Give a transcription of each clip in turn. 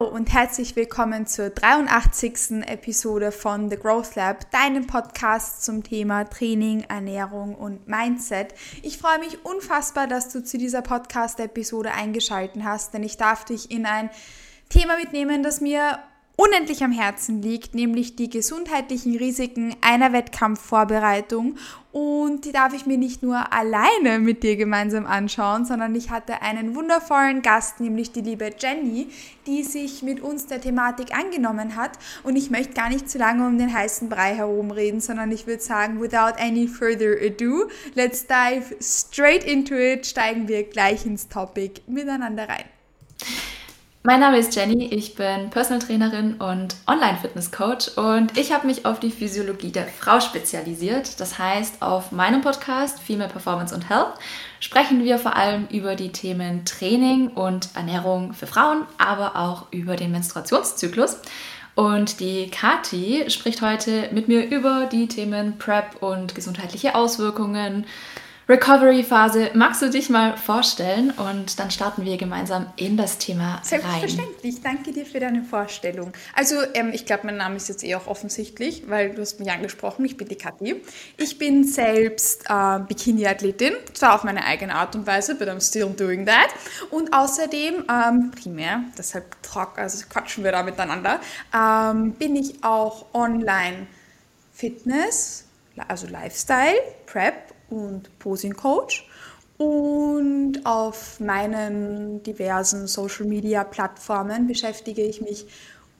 und herzlich willkommen zur 83. Episode von The Growth Lab, deinem Podcast zum Thema Training, Ernährung und Mindset. Ich freue mich unfassbar, dass du zu dieser Podcast-Episode eingeschaltet hast, denn ich darf dich in ein Thema mitnehmen, das mir unendlich am Herzen liegt, nämlich die gesundheitlichen Risiken einer Wettkampfvorbereitung. Und die darf ich mir nicht nur alleine mit dir gemeinsam anschauen, sondern ich hatte einen wundervollen Gast, nämlich die liebe Jenny, die sich mit uns der Thematik angenommen hat. Und ich möchte gar nicht zu lange um den heißen Brei herumreden, sondern ich würde sagen, without any further ado, let's dive straight into it, steigen wir gleich ins Topic miteinander rein. Mein Name ist Jenny, ich bin Personal Trainerin und Online-Fitness-Coach und ich habe mich auf die Physiologie der Frau spezialisiert. Das heißt, auf meinem Podcast Female Performance und Health sprechen wir vor allem über die Themen Training und Ernährung für Frauen, aber auch über den Menstruationszyklus. Und die Kati spricht heute mit mir über die Themen PrEP und gesundheitliche Auswirkungen, Recovery-Phase. Magst du dich mal vorstellen und dann starten wir gemeinsam in das Thema Selbstverständlich. rein. Danke dir für deine Vorstellung. Also ähm, ich glaube, mein Name ist jetzt eh auch offensichtlich, weil du hast mich angesprochen. Ich bin die Kathi. Ich bin selbst äh, Bikini-Athletin, zwar auf meine eigene Art und Weise, but I'm still doing that. Und außerdem ähm, primär, deshalb trock, also quatschen wir da miteinander, ähm, bin ich auch online Fitness, also Lifestyle, Prep und Posing Coach. Und auf meinen diversen Social Media Plattformen beschäftige ich mich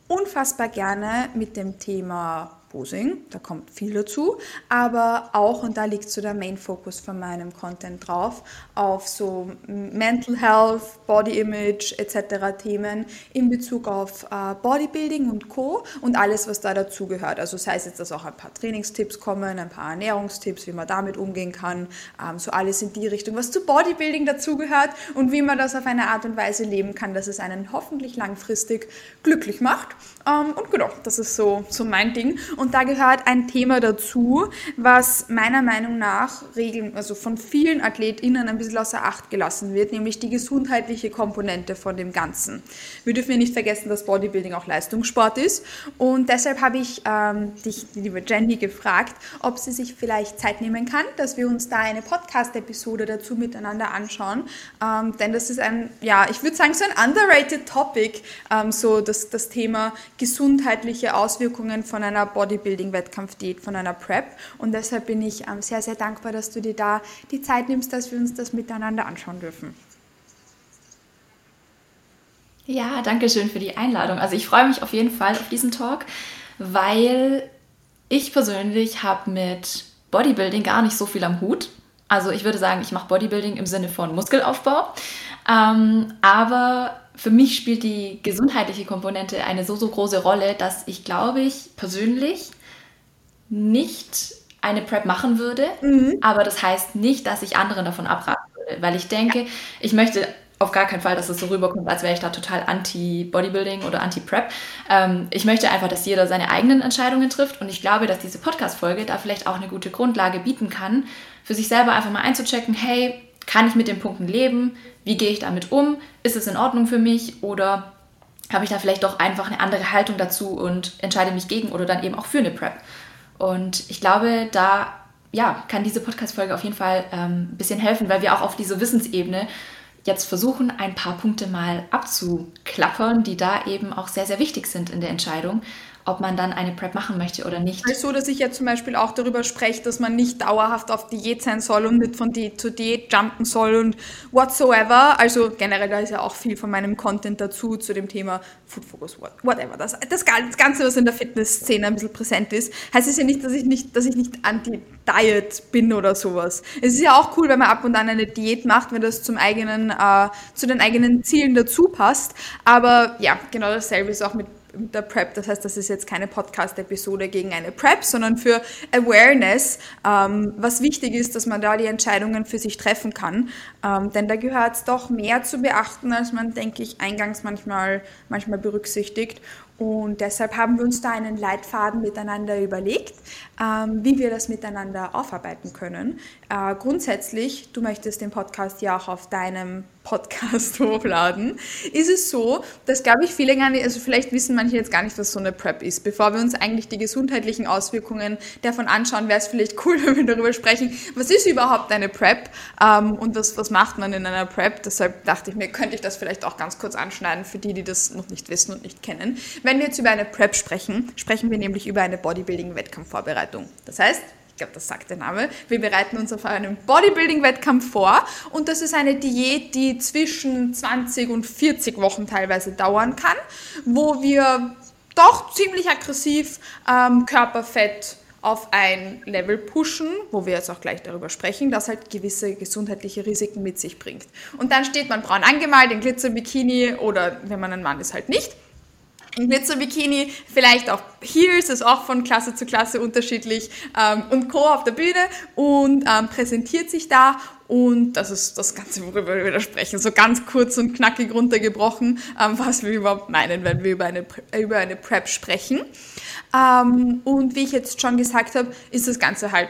unfassbar gerne mit dem Thema Posing, da kommt viel dazu, aber auch, und da liegt so der Main Focus von meinem Content drauf, auf so Mental Health, Body Image etc. Themen in Bezug auf äh, Bodybuilding und Co. und alles, was da dazugehört. Also sei es jetzt, dass auch ein paar Trainingstipps kommen, ein paar Ernährungstipps, wie man damit umgehen kann, ähm, so alles in die Richtung, was zu Bodybuilding dazugehört und wie man das auf eine Art und Weise leben kann, dass es einen hoffentlich langfristig glücklich macht. Ähm, und genau, das ist so, so mein Ding. Und da gehört ein Thema dazu, was meiner Meinung nach regeln, also von vielen AthletInnen ein bisschen außer Acht gelassen wird, nämlich die gesundheitliche Komponente von dem Ganzen. Wir dürfen ja nicht vergessen, dass Bodybuilding auch Leistungssport ist. Und deshalb habe ich ähm, dich, liebe Jenny, gefragt, ob sie sich vielleicht Zeit nehmen kann, dass wir uns da eine Podcast-Episode dazu miteinander anschauen. Ähm, denn das ist ein, ja, ich würde sagen, so ein underrated Topic, ähm, so das, das Thema gesundheitliche Auswirkungen von einer Bodybuilding Bodybuilding-Wettkampfdiät, von einer Prep. Und deshalb bin ich ähm, sehr, sehr dankbar, dass du dir da die Zeit nimmst, dass wir uns das miteinander anschauen dürfen. Ja, danke schön für die Einladung. Also ich freue mich auf jeden Fall auf diesen Talk, weil ich persönlich habe mit Bodybuilding gar nicht so viel am Hut. Also ich würde sagen, ich mache Bodybuilding im Sinne von Muskelaufbau. Ähm, aber für mich spielt die gesundheitliche Komponente eine so, so große Rolle, dass ich glaube ich persönlich nicht eine Prep machen würde, mhm. aber das heißt nicht, dass ich anderen davon abraten weil ich denke, ich möchte auf gar keinen Fall, dass es so rüberkommt, als wäre ich da total anti-Bodybuilding oder anti-Prep. Ähm, ich möchte einfach, dass jeder seine eigenen Entscheidungen trifft und ich glaube, dass diese Podcast-Folge da vielleicht auch eine gute Grundlage bieten kann, für sich selber einfach mal einzuchecken, hey, kann ich mit den Punkten leben? Wie gehe ich damit um? Ist es in Ordnung für mich oder habe ich da vielleicht doch einfach eine andere Haltung dazu und entscheide mich gegen oder dann eben auch für eine Prep? Und ich glaube, da ja, kann diese Podcast-Folge auf jeden Fall ähm, ein bisschen helfen, weil wir auch auf dieser Wissensebene jetzt versuchen, ein paar Punkte mal abzuklappern, die da eben auch sehr, sehr wichtig sind in der Entscheidung ob man dann eine Prep machen möchte oder nicht. Also, dass ich ja zum Beispiel auch darüber spreche, dass man nicht dauerhaft auf Diät sein soll und nicht von Diät zu Diät jumpen soll und whatsoever. Also generell, da ist ja auch viel von meinem Content dazu, zu dem Thema Food Focus, whatever. Das, das, Ganze, was in der Fitnessszene ein bisschen präsent ist, heißt es ja nicht, dass ich nicht, dass ich nicht anti-Diet bin oder sowas. Es ist ja auch cool, wenn man ab und an eine Diät macht, wenn das zum eigenen, äh, zu den eigenen Zielen dazu passt. Aber ja, genau dasselbe ist auch mit der Prep. Das heißt, das ist jetzt keine Podcast-Episode gegen eine Prep, sondern für Awareness, ähm, was wichtig ist, dass man da die Entscheidungen für sich treffen kann. Ähm, denn da gehört es doch mehr zu beachten, als man, denke ich, eingangs manchmal, manchmal berücksichtigt. Und deshalb haben wir uns da einen Leitfaden miteinander überlegt, ähm, wie wir das miteinander aufarbeiten können. Äh, grundsätzlich, du möchtest den Podcast ja auch auf deinem Podcast hochladen, ist es so, dass, glaube ich, viele gar nicht, also vielleicht wissen manche jetzt gar nicht, was so eine PrEP ist. Bevor wir uns eigentlich die gesundheitlichen Auswirkungen davon anschauen, wäre es vielleicht cool, wenn wir darüber sprechen, was ist überhaupt eine PrEP ähm, und was, was macht man in einer PrEP. Deshalb dachte ich mir, könnte ich das vielleicht auch ganz kurz anschneiden für die, die das noch nicht wissen und nicht kennen. Wenn wir jetzt über eine PrEP sprechen, sprechen wir nämlich über eine Bodybuilding-Wettkampfvorbereitung. Das heißt, glaube, das sagt der Name. Wir bereiten uns auf einen Bodybuilding-Wettkampf vor und das ist eine Diät, die zwischen 20 und 40 Wochen teilweise dauern kann, wo wir doch ziemlich aggressiv ähm, Körperfett auf ein Level pushen, wo wir jetzt auch gleich darüber sprechen, das halt gewisse gesundheitliche Risiken mit sich bringt. Und dann steht man braun angemalt in Glitzerbikini oder wenn man ein Mann ist, halt nicht Glitzer-Bikini, vielleicht auch Heels, ist auch von Klasse zu Klasse unterschiedlich ähm, und Co. auf der Bühne und ähm, präsentiert sich da und das ist das Ganze, worüber wir da sprechen. So ganz kurz und knackig runtergebrochen, ähm, was wir überhaupt meinen, wenn wir über eine, über eine Prep sprechen. Ähm, und wie ich jetzt schon gesagt habe, ist das Ganze halt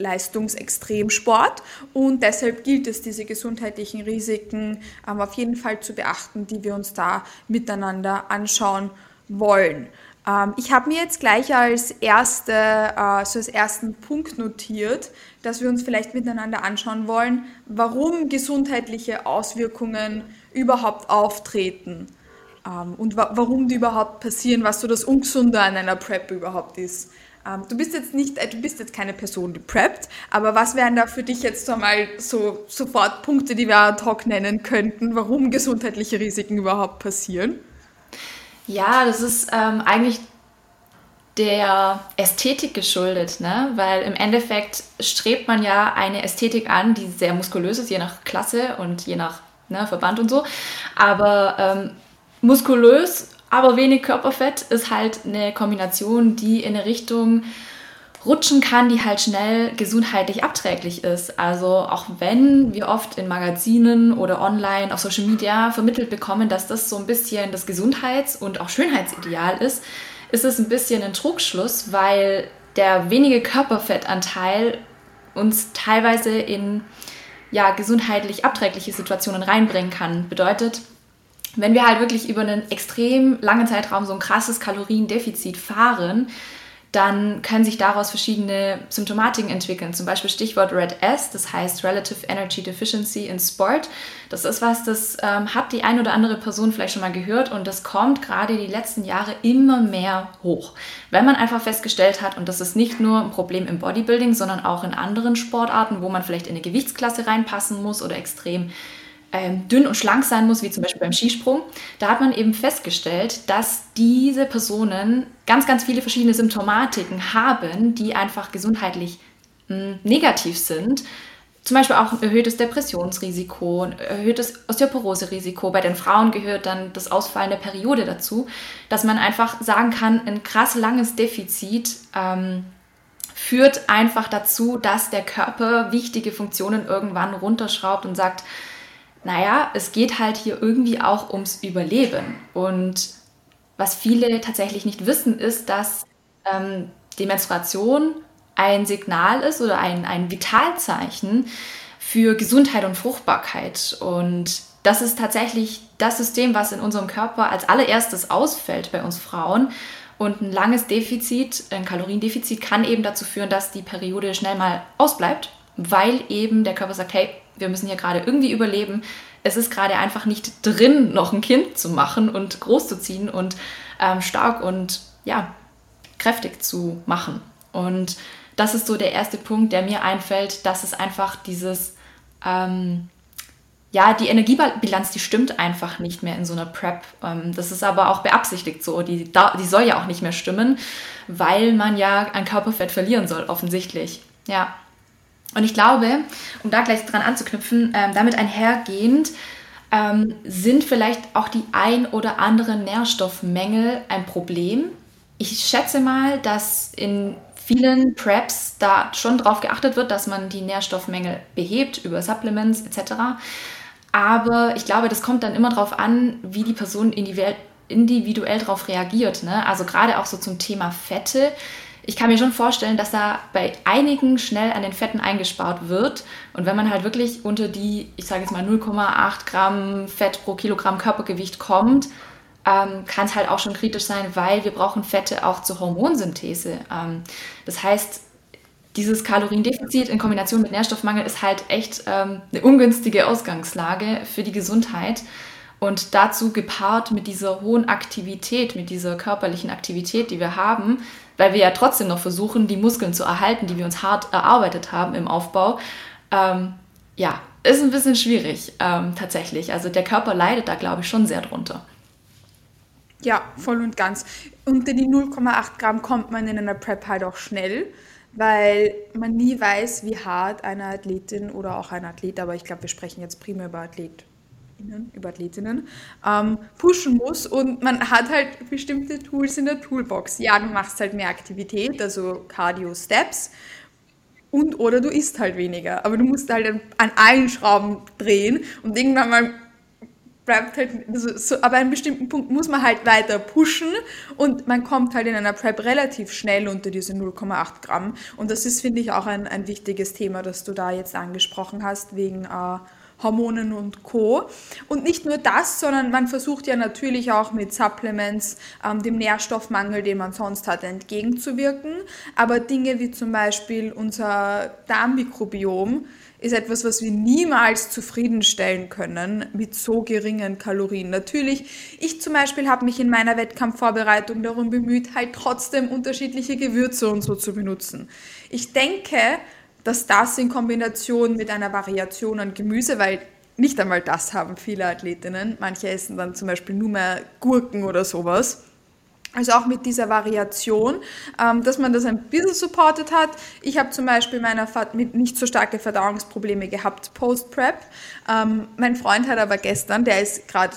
Leistungsextremsport und deshalb gilt es, diese gesundheitlichen Risiken ähm, auf jeden Fall zu beachten, die wir uns da miteinander anschauen wollen. Ähm, ich habe mir jetzt gleich als, erste, äh, als ersten Punkt notiert, dass wir uns vielleicht miteinander anschauen wollen, warum gesundheitliche Auswirkungen überhaupt auftreten ähm, und wa warum die überhaupt passieren, was so das Ungesunde an einer PrEP überhaupt ist. Ähm, du bist jetzt nicht, äh, du bist jetzt keine Person, die preppt, aber was wären da für dich jetzt so mal so sofort Punkte, die wir ad hoc nennen könnten, warum gesundheitliche Risiken überhaupt passieren? Ja, das ist ähm, eigentlich der Ästhetik geschuldet, ne? weil im Endeffekt strebt man ja eine Ästhetik an, die sehr muskulös ist, je nach Klasse und je nach ne, Verband und so. Aber ähm, muskulös aber wenig Körperfett ist halt eine Kombination, die in eine Richtung rutschen kann, die halt schnell gesundheitlich abträglich ist. Also auch wenn wir oft in Magazinen oder online auf Social Media vermittelt bekommen, dass das so ein bisschen das Gesundheits- und auch Schönheitsideal ist, ist es ein bisschen ein Trugschluss, weil der wenige Körperfettanteil uns teilweise in ja, gesundheitlich abträgliche Situationen reinbringen kann. Bedeutet, wenn wir halt wirklich über einen extrem langen Zeitraum so ein krasses Kaloriendefizit fahren, dann können sich daraus verschiedene Symptomatiken entwickeln. Zum Beispiel Stichwort Red S, das heißt Relative Energy Deficiency in Sport. Das ist was, das ähm, hat die ein oder andere Person vielleicht schon mal gehört und das kommt gerade die letzten Jahre immer mehr hoch. Wenn man einfach festgestellt hat, und das ist nicht nur ein Problem im Bodybuilding, sondern auch in anderen Sportarten, wo man vielleicht in eine Gewichtsklasse reinpassen muss oder extrem ähm, dünn und schlank sein muss, wie zum Beispiel beim Skisprung, da hat man eben festgestellt, dass diese Personen ganz, ganz viele verschiedene Symptomatiken haben, die einfach gesundheitlich mh, hm, negativ sind. Zum Beispiel auch ein erhöhtes Depressionsrisiko, ein erhöhtes Osteoporose-Risiko. Bei den Frauen gehört dann das Ausfallen der Periode dazu, dass man einfach sagen kann, ein krass langes Defizit ähm, führt einfach dazu, dass der Körper wichtige Funktionen irgendwann runterschraubt und sagt, naja, es geht halt hier irgendwie auch ums Überleben. Und was viele tatsächlich nicht wissen, ist, dass ähm, die Menstruation ein Signal ist oder ein, ein Vitalzeichen für Gesundheit und Fruchtbarkeit. Und das ist tatsächlich das System, was in unserem Körper als allererstes ausfällt bei uns Frauen. Und ein langes Defizit, ein Kaloriendefizit, kann eben dazu führen, dass die Periode schnell mal ausbleibt, weil eben der Körper sagt, hey, wir müssen hier gerade irgendwie überleben. Es ist gerade einfach nicht drin, noch ein Kind zu machen und großzuziehen und ähm, stark und ja, kräftig zu machen. Und das ist so der erste Punkt, der mir einfällt, dass es einfach dieses, ähm, ja, die Energiebilanz, die stimmt einfach nicht mehr in so einer Prep. Ähm, das ist aber auch beabsichtigt so. Die, die soll ja auch nicht mehr stimmen, weil man ja an Körperfett verlieren soll, offensichtlich. Ja. Und ich glaube, um da gleich dran anzuknüpfen, ähm, damit einhergehend ähm, sind vielleicht auch die ein oder anderen Nährstoffmängel ein Problem. Ich schätze mal, dass in vielen Preps da schon darauf geachtet wird, dass man die Nährstoffmängel behebt über Supplements etc. Aber ich glaube, das kommt dann immer darauf an, wie die Person individuell, individuell darauf reagiert. Ne? Also gerade auch so zum Thema Fette. Ich kann mir schon vorstellen, dass da bei einigen schnell an den Fetten eingespart wird. Und wenn man halt wirklich unter die, ich sage jetzt mal 0,8 Gramm Fett pro Kilogramm Körpergewicht kommt, ähm, kann es halt auch schon kritisch sein, weil wir brauchen Fette auch zur Hormonsynthese. Ähm, das heißt, dieses Kaloriendefizit in Kombination mit Nährstoffmangel ist halt echt ähm, eine ungünstige Ausgangslage für die Gesundheit. Und dazu gepaart mit dieser hohen Aktivität, mit dieser körperlichen Aktivität, die wir haben, weil wir ja trotzdem noch versuchen, die Muskeln zu erhalten, die wir uns hart erarbeitet haben im Aufbau, ähm, ja, ist ein bisschen schwierig ähm, tatsächlich. Also der Körper leidet da, glaube ich, schon sehr drunter. Ja, voll und ganz. Unter die 0,8 Gramm kommt man in einer Prep halt auch schnell, weil man nie weiß, wie hart eine Athletin oder auch ein Athlet, aber ich glaube, wir sprechen jetzt primär über Athletinnen, über Athletinnen, ähm, pushen muss und man hat halt bestimmte Tools in der Toolbox. Ja, du machst halt mehr Aktivität, also Cardio-Steps und oder du isst halt weniger, aber du musst halt an allen Schrauben drehen und irgendwann mal bleibt halt, also so, aber an einem bestimmten Punkt muss man halt weiter pushen und man kommt halt in einer Prep relativ schnell unter diese 0,8 Gramm. Und das ist, finde ich, auch ein, ein wichtiges Thema, das du da jetzt angesprochen hast, wegen äh, Hormonen und Co. Und nicht nur das, sondern man versucht ja natürlich auch mit Supplements ähm, dem Nährstoffmangel, den man sonst hat, entgegenzuwirken. Aber Dinge wie zum Beispiel unser Darmmikrobiom, ist etwas, was wir niemals zufriedenstellen können mit so geringen Kalorien. Natürlich, ich zum Beispiel habe mich in meiner Wettkampfvorbereitung darum bemüht, halt trotzdem unterschiedliche Gewürze und so zu benutzen. Ich denke, dass das in Kombination mit einer Variation an Gemüse, weil nicht einmal das haben viele Athletinnen, manche essen dann zum Beispiel nur mehr Gurken oder sowas, also auch mit dieser Variation, ähm, dass man das ein bisschen supportet hat. Ich habe zum Beispiel meiner mit nicht so starke Verdauungsprobleme gehabt post-Prep. Ähm, mein Freund hat aber gestern, der ist gerade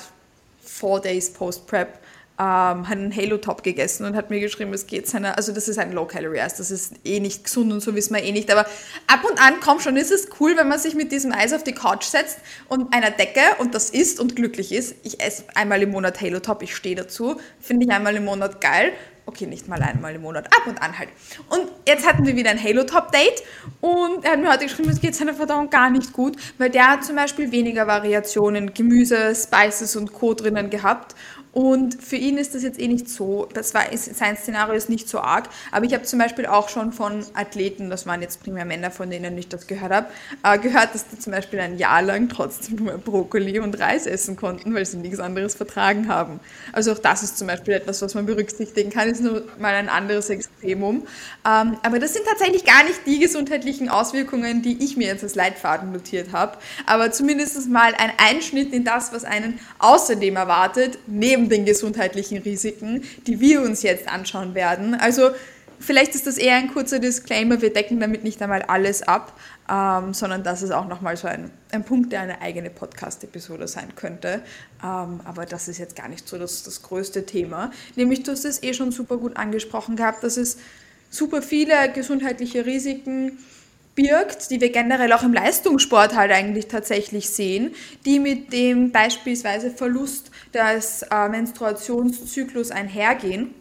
four days post-Prep, ähm, hat einen Halo-Top gegessen und hat mir geschrieben, es geht seiner, also das ist ein Low-Calorie-Eis, das ist eh nicht gesund und so wissen wir eh nicht, aber ab und an, komm schon, ist es cool, wenn man sich mit diesem Eis auf die Couch setzt und einer Decke und das isst und glücklich ist. Ich esse einmal im Monat Halo-Top, ich stehe dazu, finde ich einmal im Monat geil. Okay, nicht mal einmal im Monat, ab und an halt. Und jetzt hatten wir wieder ein Halo-Top-Date und er hat mir heute geschrieben, es geht seiner Verdauung gar nicht gut, weil der hat zum Beispiel weniger Variationen, Gemüse, Spices und Co. drinnen gehabt und für ihn ist das jetzt eh nicht so, das war, sein Szenario ist nicht so arg, aber ich habe zum Beispiel auch schon von Athleten, das waren jetzt primär Männer, von denen ich das gehört habe, äh, gehört, dass die zum Beispiel ein Jahr lang trotzdem nur Brokkoli und Reis essen konnten, weil sie nichts anderes vertragen haben. Also auch das ist zum Beispiel etwas, was man berücksichtigen kann, ist nur mal ein anderes Extremum. Ähm, aber das sind tatsächlich gar nicht die gesundheitlichen Auswirkungen, die ich mir jetzt als Leitfaden notiert habe, aber zumindest mal ein Einschnitt in das, was einen außerdem erwartet, neben neben den gesundheitlichen Risiken, die wir uns jetzt anschauen werden. Also vielleicht ist das eher ein kurzer Disclaimer, wir decken damit nicht einmal alles ab, ähm, sondern das ist auch nochmal so ein, ein Punkt, der eine eigene Podcast-Episode sein könnte. Ähm, aber das ist jetzt gar nicht so das, das größte Thema. Nämlich, du hast es eh schon super gut angesprochen gehabt, dass es super viele gesundheitliche Risiken birgt, die wir generell auch im Leistungssport halt eigentlich tatsächlich sehen, die mit dem beispielsweise Verlust des äh, Menstruationszyklus einhergehen.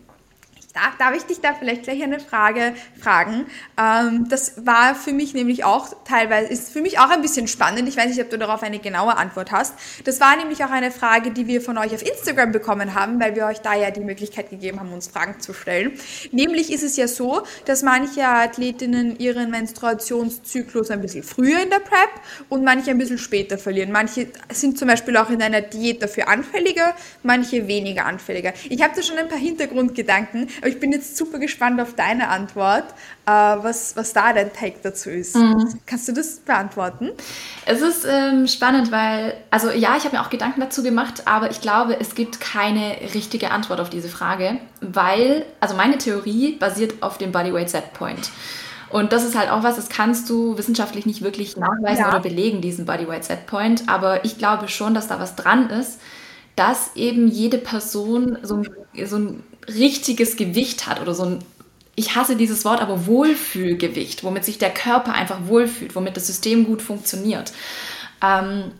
Darf, darf ich dich da vielleicht gleich eine Frage fragen? Ähm, das war für mich nämlich auch teilweise, ist für mich auch ein bisschen spannend. Ich weiß nicht, ob du darauf eine genaue Antwort hast. Das war nämlich auch eine Frage, die wir von euch auf Instagram bekommen haben, weil wir euch da ja die Möglichkeit gegeben haben, uns Fragen zu stellen. Nämlich ist es ja so, dass manche Athletinnen ihren Menstruationszyklus ein bisschen früher in der Prep und manche ein bisschen später verlieren. Manche sind zum Beispiel auch in einer Diät dafür anfälliger, manche weniger anfälliger. Ich habe da schon ein paar Hintergrundgedanken, aber ich bin jetzt super gespannt auf deine Antwort, äh, was, was da dein Take dazu ist. Mhm. Kannst du das beantworten? Es ist ähm, spannend, weil, also ja, ich habe mir auch Gedanken dazu gemacht, aber ich glaube, es gibt keine richtige Antwort auf diese Frage, weil, also meine Theorie basiert auf dem Bodyweight Set Point. Und das ist halt auch was, das kannst du wissenschaftlich nicht wirklich nachweisen ja. oder belegen, diesen Bodyweight Set Point. Aber ich glaube schon, dass da was dran ist, dass eben jede Person so, so ein richtiges Gewicht hat oder so ein, ich hasse dieses Wort, aber Wohlfühlgewicht, womit sich der Körper einfach wohlfühlt, womit das System gut funktioniert. Ähm,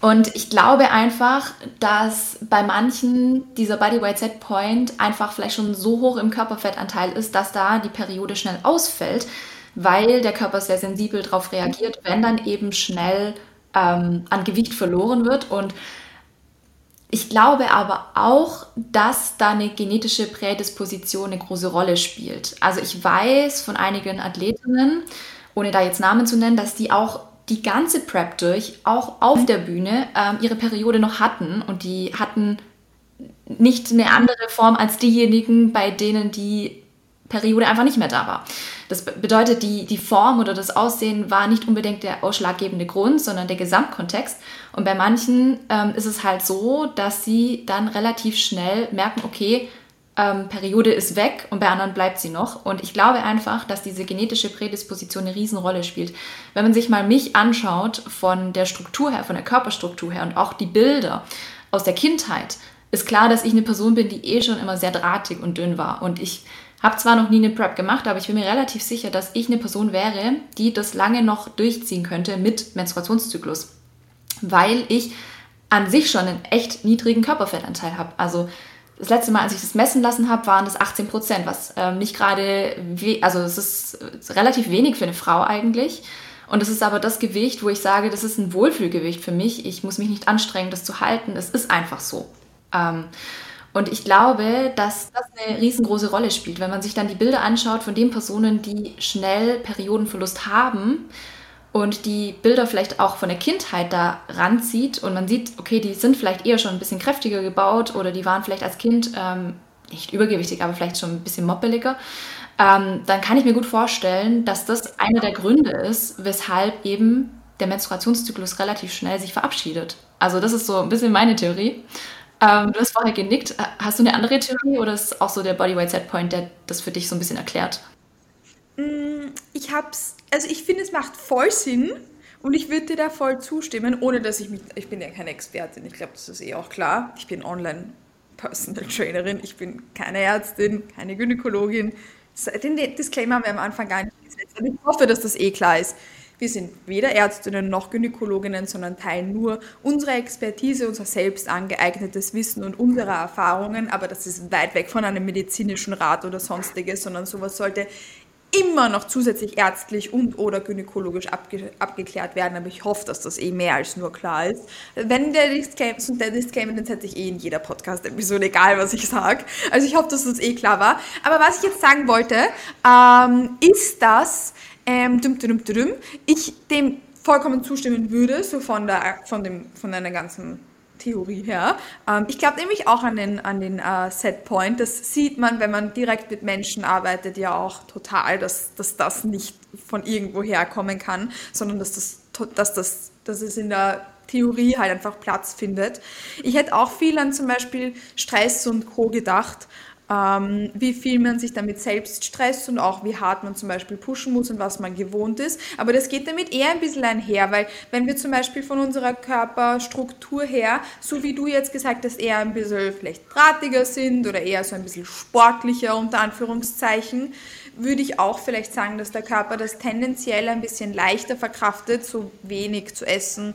Und ich glaube einfach, dass bei manchen dieser Body Weight Set Point einfach vielleicht schon so hoch im Körperfettanteil ist, dass da die Periode schnell ausfällt, weil der Körper sehr sensibel darauf reagiert, wenn dann eben schnell ähm, an Gewicht verloren wird. Und ich glaube aber auch, dass da eine genetische Prädisposition eine große Rolle spielt. Also ich weiß von einigen Athletinnen, ohne da jetzt Namen zu nennen, dass die auch die ganze Prep durch, auch auf der Bühne, ähm, ihre Periode noch hatten und die hatten nicht eine andere Form als diejenigen, bei denen die Periode einfach nicht mehr da war. Das bedeutet, die, die Form oder das Aussehen war nicht unbedingt der ausschlaggebende Grund, sondern der Gesamtkontext. Und bei manchen ähm, ist es halt so, dass sie dann relativ schnell merken, okay, ähm, Periode ist weg und bei anderen bleibt sie noch. Und ich glaube einfach, dass diese genetische Prädisposition eine Riesenrolle spielt. Wenn man sich mal mich anschaut von der Struktur her, von der Körperstruktur her und auch die Bilder aus der Kindheit, ist klar, dass ich eine Person bin, die eh schon immer sehr drahtig und dünn war. Und ich habe zwar noch nie eine Prep gemacht, aber ich bin mir relativ sicher, dass ich eine Person wäre, die das lange noch durchziehen könnte mit Menstruationszyklus. Weil ich an sich schon einen echt niedrigen Körperfettanteil habe. Also das letzte Mal, als ich das messen lassen habe, waren das 18 Prozent, was ähm, nicht gerade, also es ist relativ wenig für eine Frau eigentlich. Und es ist aber das Gewicht, wo ich sage, das ist ein Wohlfühlgewicht für mich. Ich muss mich nicht anstrengen, das zu halten. Es ist einfach so. Ähm, und ich glaube, dass das eine riesengroße Rolle spielt, wenn man sich dann die Bilder anschaut von den Personen, die schnell Periodenverlust haben und die Bilder vielleicht auch von der Kindheit da ranzieht und man sieht, okay, die sind vielleicht eher schon ein bisschen kräftiger gebaut oder die waren vielleicht als Kind ähm, nicht übergewichtig, aber vielleicht schon ein bisschen moppeliger, ähm, dann kann ich mir gut vorstellen, dass das einer der Gründe ist, weshalb eben der Menstruationszyklus relativ schnell sich verabschiedet. Also das ist so ein bisschen meine Theorie. Ähm, du hast vorher genickt. Hast du eine andere Theorie oder ist auch so der Bodyweight Setpoint, der das für dich so ein bisschen erklärt? Mm, ich hab's, also ich finde, es macht voll Sinn und ich würde dir da voll zustimmen, ohne dass ich mich, ich bin ja keine Expertin, ich glaube, das ist eh auch klar. Ich bin Online Personal Trainerin, ich bin keine Ärztin, keine Gynäkologin. Den Disclaimer haben wir am Anfang gar nicht gesetzt. Und ich hoffe, dass das eh klar ist. Wir sind weder Ärztinnen noch Gynäkologinnen, sondern teilen nur unsere Expertise, unser selbst angeeignetes Wissen und unsere Erfahrungen. Aber das ist weit weg von einem medizinischen Rat oder sonstiges, sondern sowas sollte immer noch zusätzlich ärztlich und oder gynäkologisch abge abgeklärt werden, aber ich hoffe, dass das eh mehr als nur klar ist. Wenn der Disclaimer, der Disclaimer den setze ich eh in jeder Podcast-Episode, egal was ich sage. Also ich hoffe, dass das eh klar war. Aber was ich jetzt sagen wollte, ähm, ist, dass ähm, dum, dum, dum, ich dem vollkommen zustimmen würde, so von, der, von, dem, von einer ganzen Theorie her. Ähm, ich glaube nämlich auch an den, an den uh, Setpoint. Das sieht man, wenn man direkt mit Menschen arbeitet, ja auch total, dass, dass das nicht von irgendwo herkommen kann, sondern dass, das, dass, das, dass es in der Theorie halt einfach Platz findet. Ich hätte auch viel an zum Beispiel Stress und Co. gedacht ähm, wie viel man sich damit selbst stresst und auch wie hart man zum Beispiel pushen muss und was man gewohnt ist. Aber das geht damit eher ein bisschen einher, weil wenn wir zum Beispiel von unserer Körperstruktur her, so wie du jetzt gesagt hast, eher ein bisschen vielleicht drahtiger sind oder eher so ein bisschen sportlicher unter Anführungszeichen, würde ich auch vielleicht sagen, dass der Körper das tendenziell ein bisschen leichter verkraftet, so wenig zu essen,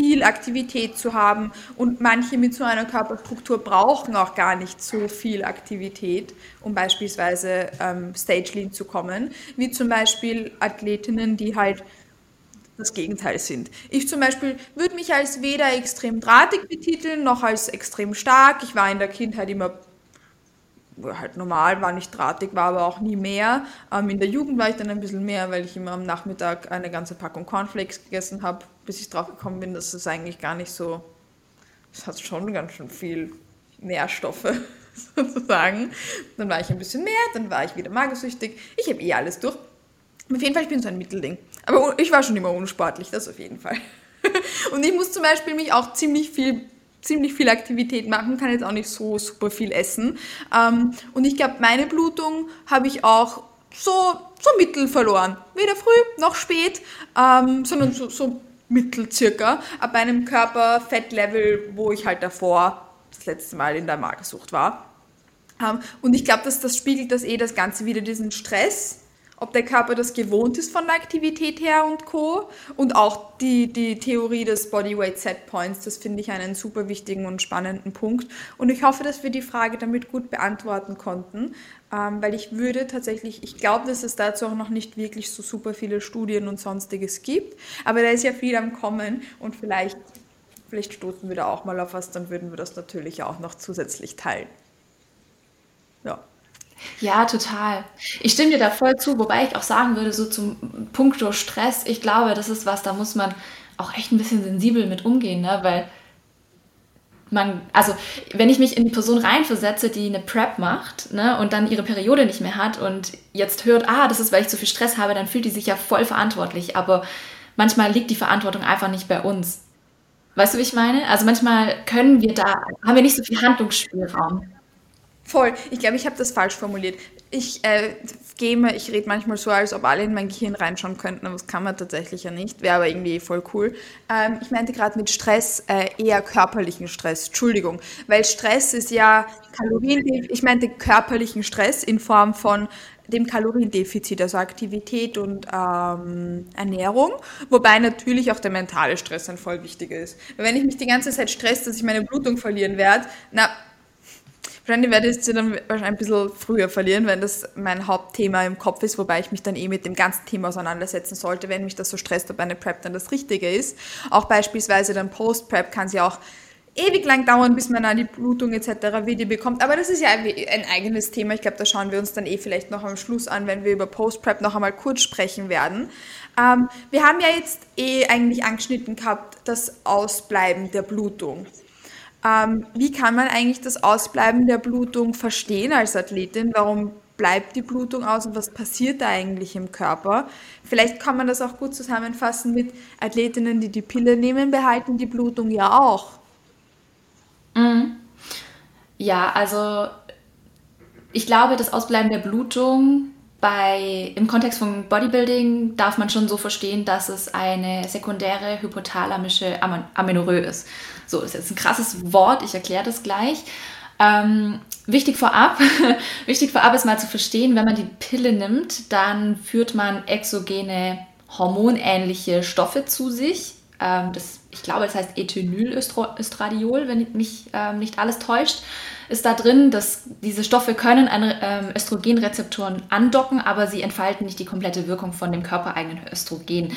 viel Aktivität zu haben und manche mit so einer Körperstruktur brauchen auch gar nicht so viel Aktivität, um beispielsweise ähm, Stage Lean zu kommen, wie zum Beispiel Athletinnen, die halt das Gegenteil sind. Ich zum Beispiel würde mich als weder extrem drahtig betiteln, noch als extrem stark. Ich war in der Kindheit immer halt normal, war nicht drahtig, war aber auch nie mehr. Ähm, in der Jugend war ich dann ein bisschen mehr, weil ich immer am Nachmittag eine ganze Packung Cornflakes gegessen habe, bis ich drauf gekommen bin, dass es eigentlich gar nicht so, es hat schon ganz schön viel Nährstoffe sozusagen. Dann war ich ein bisschen mehr, dann war ich wieder magersüchtig. Ich habe eh alles durch. Auf jeden Fall, ich bin so ein Mittelding. Aber ich war schon immer unsportlich, das auf jeden Fall. Und ich muss zum Beispiel mich auch ziemlich viel ziemlich viel Aktivität machen, kann jetzt auch nicht so super viel essen. Ähm, und ich glaube, meine Blutung habe ich auch so, so mittel verloren. Weder früh noch spät, ähm, sondern so, so mittel circa. Ab einem Körperfettlevel, wo ich halt davor das letzte Mal in der Magersucht war. Ähm, und ich glaube, dass das spiegelt das eh das Ganze wieder, diesen Stress ob der Körper das gewohnt ist von der Aktivität her und Co. Und auch die, die Theorie des Bodyweight Set Points, das finde ich einen super wichtigen und spannenden Punkt. Und ich hoffe, dass wir die Frage damit gut beantworten konnten, ähm, weil ich würde tatsächlich, ich glaube, dass es dazu auch noch nicht wirklich so super viele Studien und sonstiges gibt, aber da ist ja viel am Kommen und vielleicht, vielleicht stoßen wir da auch mal auf was, dann würden wir das natürlich auch noch zusätzlich teilen. Ja. Total. Ich stimme dir da voll zu, wobei ich auch sagen würde, so zum Punkto Stress, ich glaube, das ist was, da muss man auch echt ein bisschen sensibel mit umgehen, ne? weil man, also wenn ich mich in die Person reinversetze, die eine Prep macht ne, und dann ihre Periode nicht mehr hat und jetzt hört, ah, das ist, weil ich zu viel Stress habe, dann fühlt die sich ja voll verantwortlich. Aber manchmal liegt die Verantwortung einfach nicht bei uns. Weißt du, wie ich meine? Also manchmal können wir da, haben wir nicht so viel Handlungsspielraum. Voll. Ich glaube, ich habe das falsch formuliert. Ich äh, game, ich rede manchmal so, als ob alle in mein Gehirn reinschauen könnten, aber das kann man tatsächlich ja nicht. Wäre aber irgendwie voll cool. Ähm, ich meinte gerade mit Stress äh, eher körperlichen Stress. Entschuldigung. Weil Stress ist ja Kaloriendefizit. Ich meinte körperlichen Stress in Form von dem Kaloriendefizit, also Aktivität und ähm, Ernährung, wobei natürlich auch der mentale Stress ein voll wichtiger ist. Weil wenn ich mich die ganze Zeit stress, dass ich meine Blutung verlieren werde, na, Wahrscheinlich werde ich sie dann ein bisschen früher verlieren, wenn das mein Hauptthema im Kopf ist, wobei ich mich dann eh mit dem ganzen Thema auseinandersetzen sollte, wenn mich das so stresst, ob eine Prep dann das Richtige ist. Auch beispielsweise dann Post-Prep kann es ja auch ewig lang dauern, bis man dann die Blutung etc. wieder bekommt. Aber das ist ja ein eigenes Thema. Ich glaube, da schauen wir uns dann eh vielleicht noch am Schluss an, wenn wir über Post-Prep noch einmal kurz sprechen werden. Ähm, wir haben ja jetzt eh eigentlich angeschnitten gehabt, das Ausbleiben der Blutung. Ähm, wie kann man eigentlich das Ausbleiben der Blutung verstehen als Athletin? Warum bleibt die Blutung aus und was passiert da eigentlich im Körper? Vielleicht kann man das auch gut zusammenfassen mit Athletinnen, die die Pille nehmen, behalten die Blutung ja auch. Mhm. Ja, also ich glaube, das Ausbleiben der Blutung bei, im Kontext von Bodybuilding darf man schon so verstehen, dass es eine sekundäre hypothalamische Amenorrhoe ist. So, das ist jetzt ein krasses Wort, ich erkläre das gleich. Ähm, wichtig vorab, wichtig vorab ist mal zu verstehen, wenn man die Pille nimmt, dann führt man exogene hormonähnliche Stoffe zu sich. Ähm, das, ich glaube, das heißt Ethenylöstradiol, wenn mich ähm, nicht alles täuscht ist da drin, dass diese Stoffe können an ähm, Östrogenrezeptoren andocken, aber sie entfalten nicht die komplette Wirkung von dem körpereigenen Östrogen.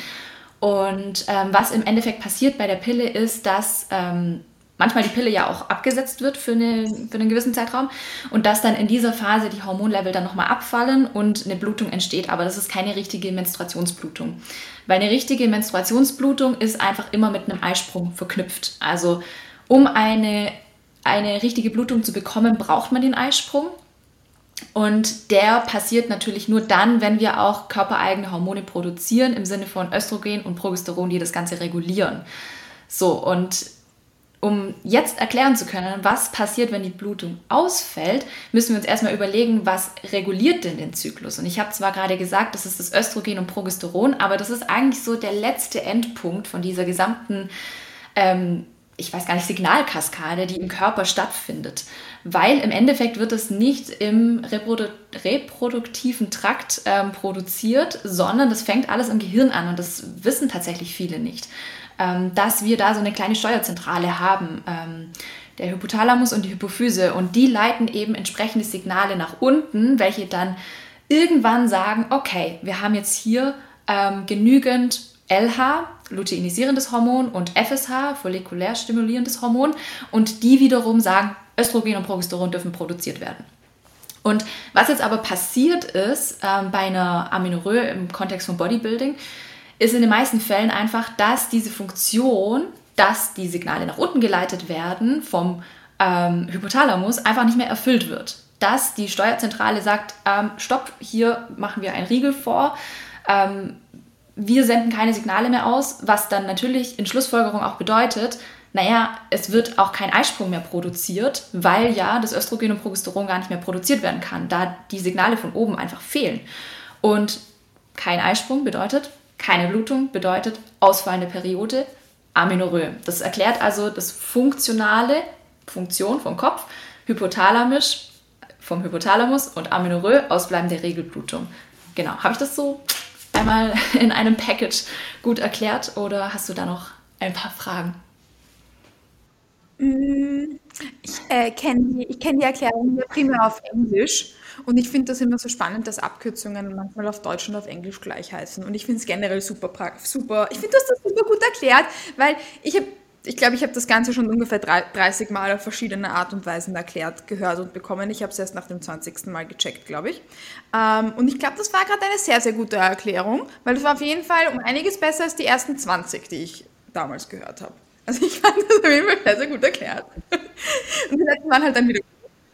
Und ähm, was im Endeffekt passiert bei der Pille ist, dass ähm, manchmal die Pille ja auch abgesetzt wird für, eine, für einen gewissen Zeitraum und dass dann in dieser Phase die Hormonlevel dann nochmal abfallen und eine Blutung entsteht. Aber das ist keine richtige Menstruationsblutung. Weil eine richtige Menstruationsblutung ist einfach immer mit einem Eisprung verknüpft. Also um eine eine richtige Blutung zu bekommen, braucht man den Eisprung. Und der passiert natürlich nur dann, wenn wir auch körpereigene Hormone produzieren, im Sinne von Östrogen und Progesteron, die das Ganze regulieren. So, und um jetzt erklären zu können, was passiert, wenn die Blutung ausfällt, müssen wir uns erstmal überlegen, was reguliert denn den Zyklus. Und ich habe zwar gerade gesagt, das ist das Östrogen und Progesteron, aber das ist eigentlich so der letzte Endpunkt von dieser gesamten ähm, ich weiß gar nicht, Signalkaskade, die im Körper stattfindet. Weil im Endeffekt wird es nicht im Reprodu reproduktiven Trakt ähm, produziert, sondern das fängt alles im Gehirn an und das wissen tatsächlich viele nicht. Ähm, dass wir da so eine kleine Steuerzentrale haben, ähm, der Hypothalamus und die Hypophyse und die leiten eben entsprechende Signale nach unten, welche dann irgendwann sagen, okay, wir haben jetzt hier ähm, genügend LH, luteinisierendes Hormon, und FSH, follikulär stimulierendes Hormon. Und die wiederum sagen, Östrogen und Progesteron dürfen produziert werden. Und was jetzt aber passiert ist ähm, bei einer Amenorrhoe im Kontext von Bodybuilding, ist in den meisten Fällen einfach, dass diese Funktion, dass die Signale nach unten geleitet werden vom ähm, Hypothalamus, einfach nicht mehr erfüllt wird. Dass die Steuerzentrale sagt, ähm, stopp, hier machen wir einen Riegel vor, ähm, wir senden keine Signale mehr aus, was dann natürlich in Schlussfolgerung auch bedeutet, naja, es wird auch kein Eisprung mehr produziert, weil ja das Östrogen und Progesteron gar nicht mehr produziert werden kann, da die Signale von oben einfach fehlen. Und kein Eisprung bedeutet keine Blutung, bedeutet ausfallende Periode, Amenorrhoe. Das erklärt also das funktionale Funktion vom Kopf, hypothalamisch vom Hypothalamus und Amenorrhoe, ausbleibende Regelblutung. genau, habe ich das so einmal in einem Package gut erklärt oder hast du da noch ein paar Fragen? Mm, ich äh, kenne die, kenn die Erklärung primär auf Englisch und ich finde das immer so spannend, dass Abkürzungen manchmal auf Deutsch und auf Englisch gleich heißen. Und ich finde es generell super, super. Ich finde, du hast das super gut erklärt, weil ich habe ich glaube, ich habe das Ganze schon ungefähr 30 Mal auf verschiedene Art und Weisen erklärt, gehört und bekommen. Ich habe es erst nach dem 20. Mal gecheckt, glaube ich. Ähm, und ich glaube, das war gerade eine sehr, sehr gute Erklärung, weil es war auf jeden Fall um einiges besser als die ersten 20, die ich damals gehört habe. Also ich fand das auf jeden Fall sehr, sehr gut erklärt. Und die letzten waren halt dann wieder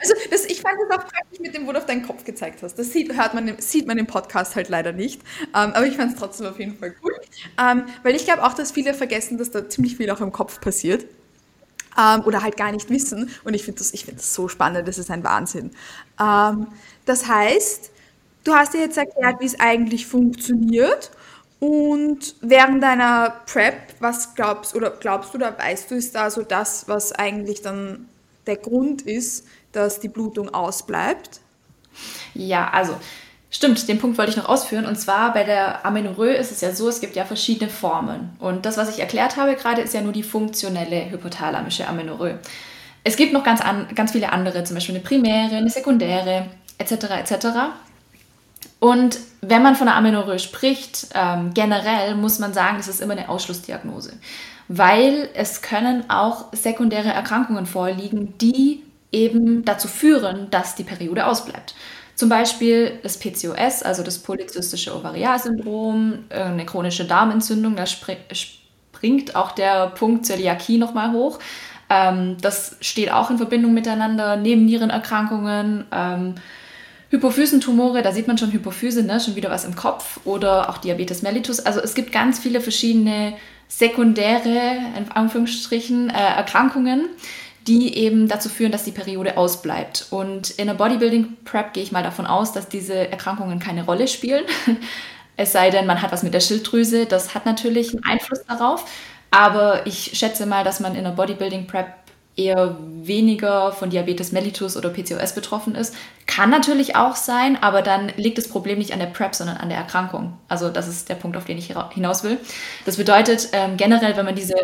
also das, ich fand das auch praktisch mit dem, wo du auf deinen Kopf gezeigt hast. Das sieht, hört man, sieht man im Podcast halt leider nicht. Ähm, aber ich fand es trotzdem auf jeden Fall gut. Ähm, weil ich glaube auch, dass viele vergessen, dass da ziemlich viel auch im Kopf passiert. Ähm, oder halt gar nicht wissen. Und ich finde das, find das so spannend, das ist ein Wahnsinn. Ähm, das heißt, du hast dir jetzt erklärt, wie es eigentlich funktioniert. Und während deiner Prep, was glaubst oder glaubst du oder weißt du, ist da so das, was eigentlich dann der Grund ist, dass die Blutung ausbleibt? Ja, also stimmt, den Punkt wollte ich noch ausführen. Und zwar bei der Amenorrhoe ist es ja so, es gibt ja verschiedene Formen. Und das, was ich erklärt habe gerade, ist ja nur die funktionelle hypothalamische Amenorrhoe. Es gibt noch ganz, an, ganz viele andere, zum Beispiel eine primäre, eine sekundäre, etc. etc. Und wenn man von einer Amenorrhoe spricht, ähm, generell muss man sagen, das ist immer eine Ausschlussdiagnose, weil es können auch sekundäre Erkrankungen vorliegen, die eben dazu führen, dass die Periode ausbleibt. Zum Beispiel das PCOS, also das polyzystische Ovarialsyndrom, eine chronische Darmentzündung, da springt auch der Punkt Zöliakie nochmal hoch. Ähm, das steht auch in Verbindung miteinander, Nebennierenerkrankungen, ähm, Hypophysentumore, da sieht man schon Hypophyse, ne? schon wieder was im Kopf oder auch Diabetes mellitus. Also es gibt ganz viele verschiedene sekundäre, in Anführungsstrichen, äh, Erkrankungen, die eben dazu führen, dass die Periode ausbleibt. Und in der Bodybuilding Prep gehe ich mal davon aus, dass diese Erkrankungen keine Rolle spielen. Es sei denn, man hat was mit der Schilddrüse, das hat natürlich einen Einfluss darauf. Aber ich schätze mal, dass man in der Bodybuilding Prep eher weniger von Diabetes mellitus oder PCOS betroffen ist. Kann natürlich auch sein, aber dann liegt das Problem nicht an der PrEP, sondern an der Erkrankung. Also das ist der Punkt, auf den ich hinaus will. Das bedeutet ähm, generell, wenn man diese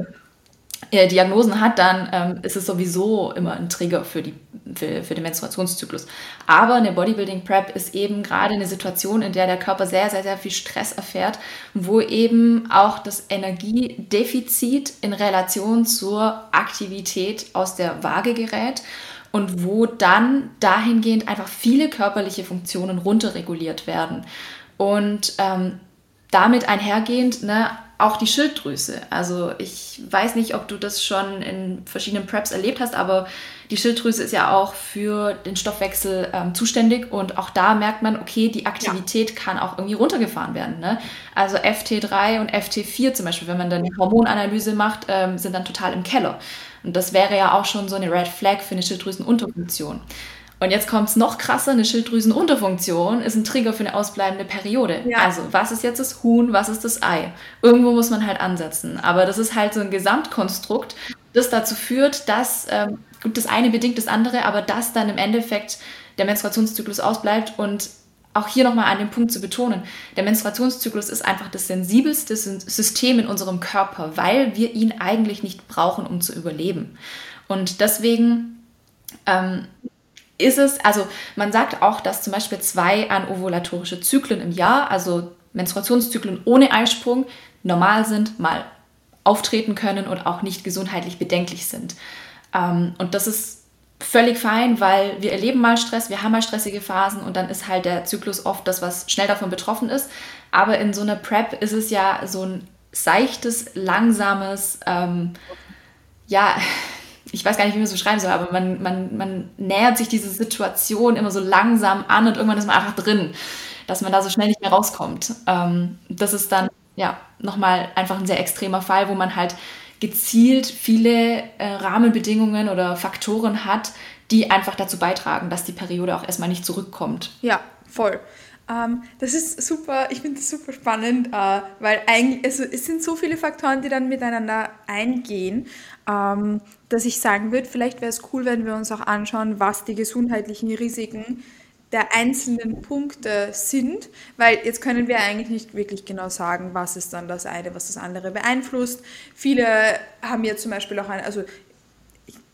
äh, Diagnosen hat, dann ähm, ist es sowieso immer ein Trigger für, die, für, für den Menstruationszyklus. Aber eine Bodybuilding Prep ist eben gerade eine Situation, in der der Körper sehr, sehr, sehr viel Stress erfährt, wo eben auch das Energiedefizit in Relation zur Aktivität aus der Waage gerät und wo dann dahingehend einfach viele körperliche Funktionen runterreguliert werden. Und ähm, damit einhergehend, ne, auch die Schilddrüse. Also ich weiß nicht, ob du das schon in verschiedenen Preps erlebt hast, aber die Schilddrüse ist ja auch für den Stoffwechsel ähm, zuständig und auch da merkt man, okay, die Aktivität ja. kann auch irgendwie runtergefahren werden. Ne? Also FT3 und FT4 zum Beispiel, wenn man dann die Hormonanalyse macht, ähm, sind dann total im Keller. Und das wäre ja auch schon so eine Red Flag für eine Schilddrüsenunterfunktion. Und jetzt kommt es noch krasser, eine Schilddrüsenunterfunktion ist ein Trigger für eine ausbleibende Periode. Ja. Also was ist jetzt das Huhn, was ist das Ei? Irgendwo muss man halt ansetzen. Aber das ist halt so ein Gesamtkonstrukt, das dazu führt, dass, ähm, gut, das eine bedingt das andere, aber dass dann im Endeffekt der Menstruationszyklus ausbleibt und auch hier nochmal an den Punkt zu betonen, der Menstruationszyklus ist einfach das sensibelste System in unserem Körper, weil wir ihn eigentlich nicht brauchen, um zu überleben. Und deswegen ähm, ist es, also man sagt auch, dass zum Beispiel zwei anovulatorische Zyklen im Jahr, also Menstruationszyklen ohne Eisprung, normal sind, mal auftreten können und auch nicht gesundheitlich bedenklich sind. Ähm, und das ist völlig fein, weil wir erleben mal Stress, wir haben mal stressige Phasen und dann ist halt der Zyklus oft das, was schnell davon betroffen ist. Aber in so einer Prep ist es ja so ein seichtes, langsames, ähm, ja, ich weiß gar nicht, wie man so schreiben soll, aber man, man, man nähert sich diese Situation immer so langsam an und irgendwann ist man einfach drin, dass man da so schnell nicht mehr rauskommt. Ähm, das ist dann ja nochmal einfach ein sehr extremer Fall, wo man halt gezielt viele äh, Rahmenbedingungen oder Faktoren hat, die einfach dazu beitragen, dass die Periode auch erstmal nicht zurückkommt. Ja, voll. Ähm, das ist super, ich finde das super spannend, äh, weil eigentlich, also es sind so viele Faktoren, die dann miteinander eingehen, ähm, dass ich sagen würde, vielleicht wäre es cool, wenn wir uns auch anschauen, was die gesundheitlichen Risiken der einzelnen Punkte sind, weil jetzt können wir eigentlich nicht wirklich genau sagen, was ist dann das eine, was das andere beeinflusst. Viele haben ja zum Beispiel auch ein, also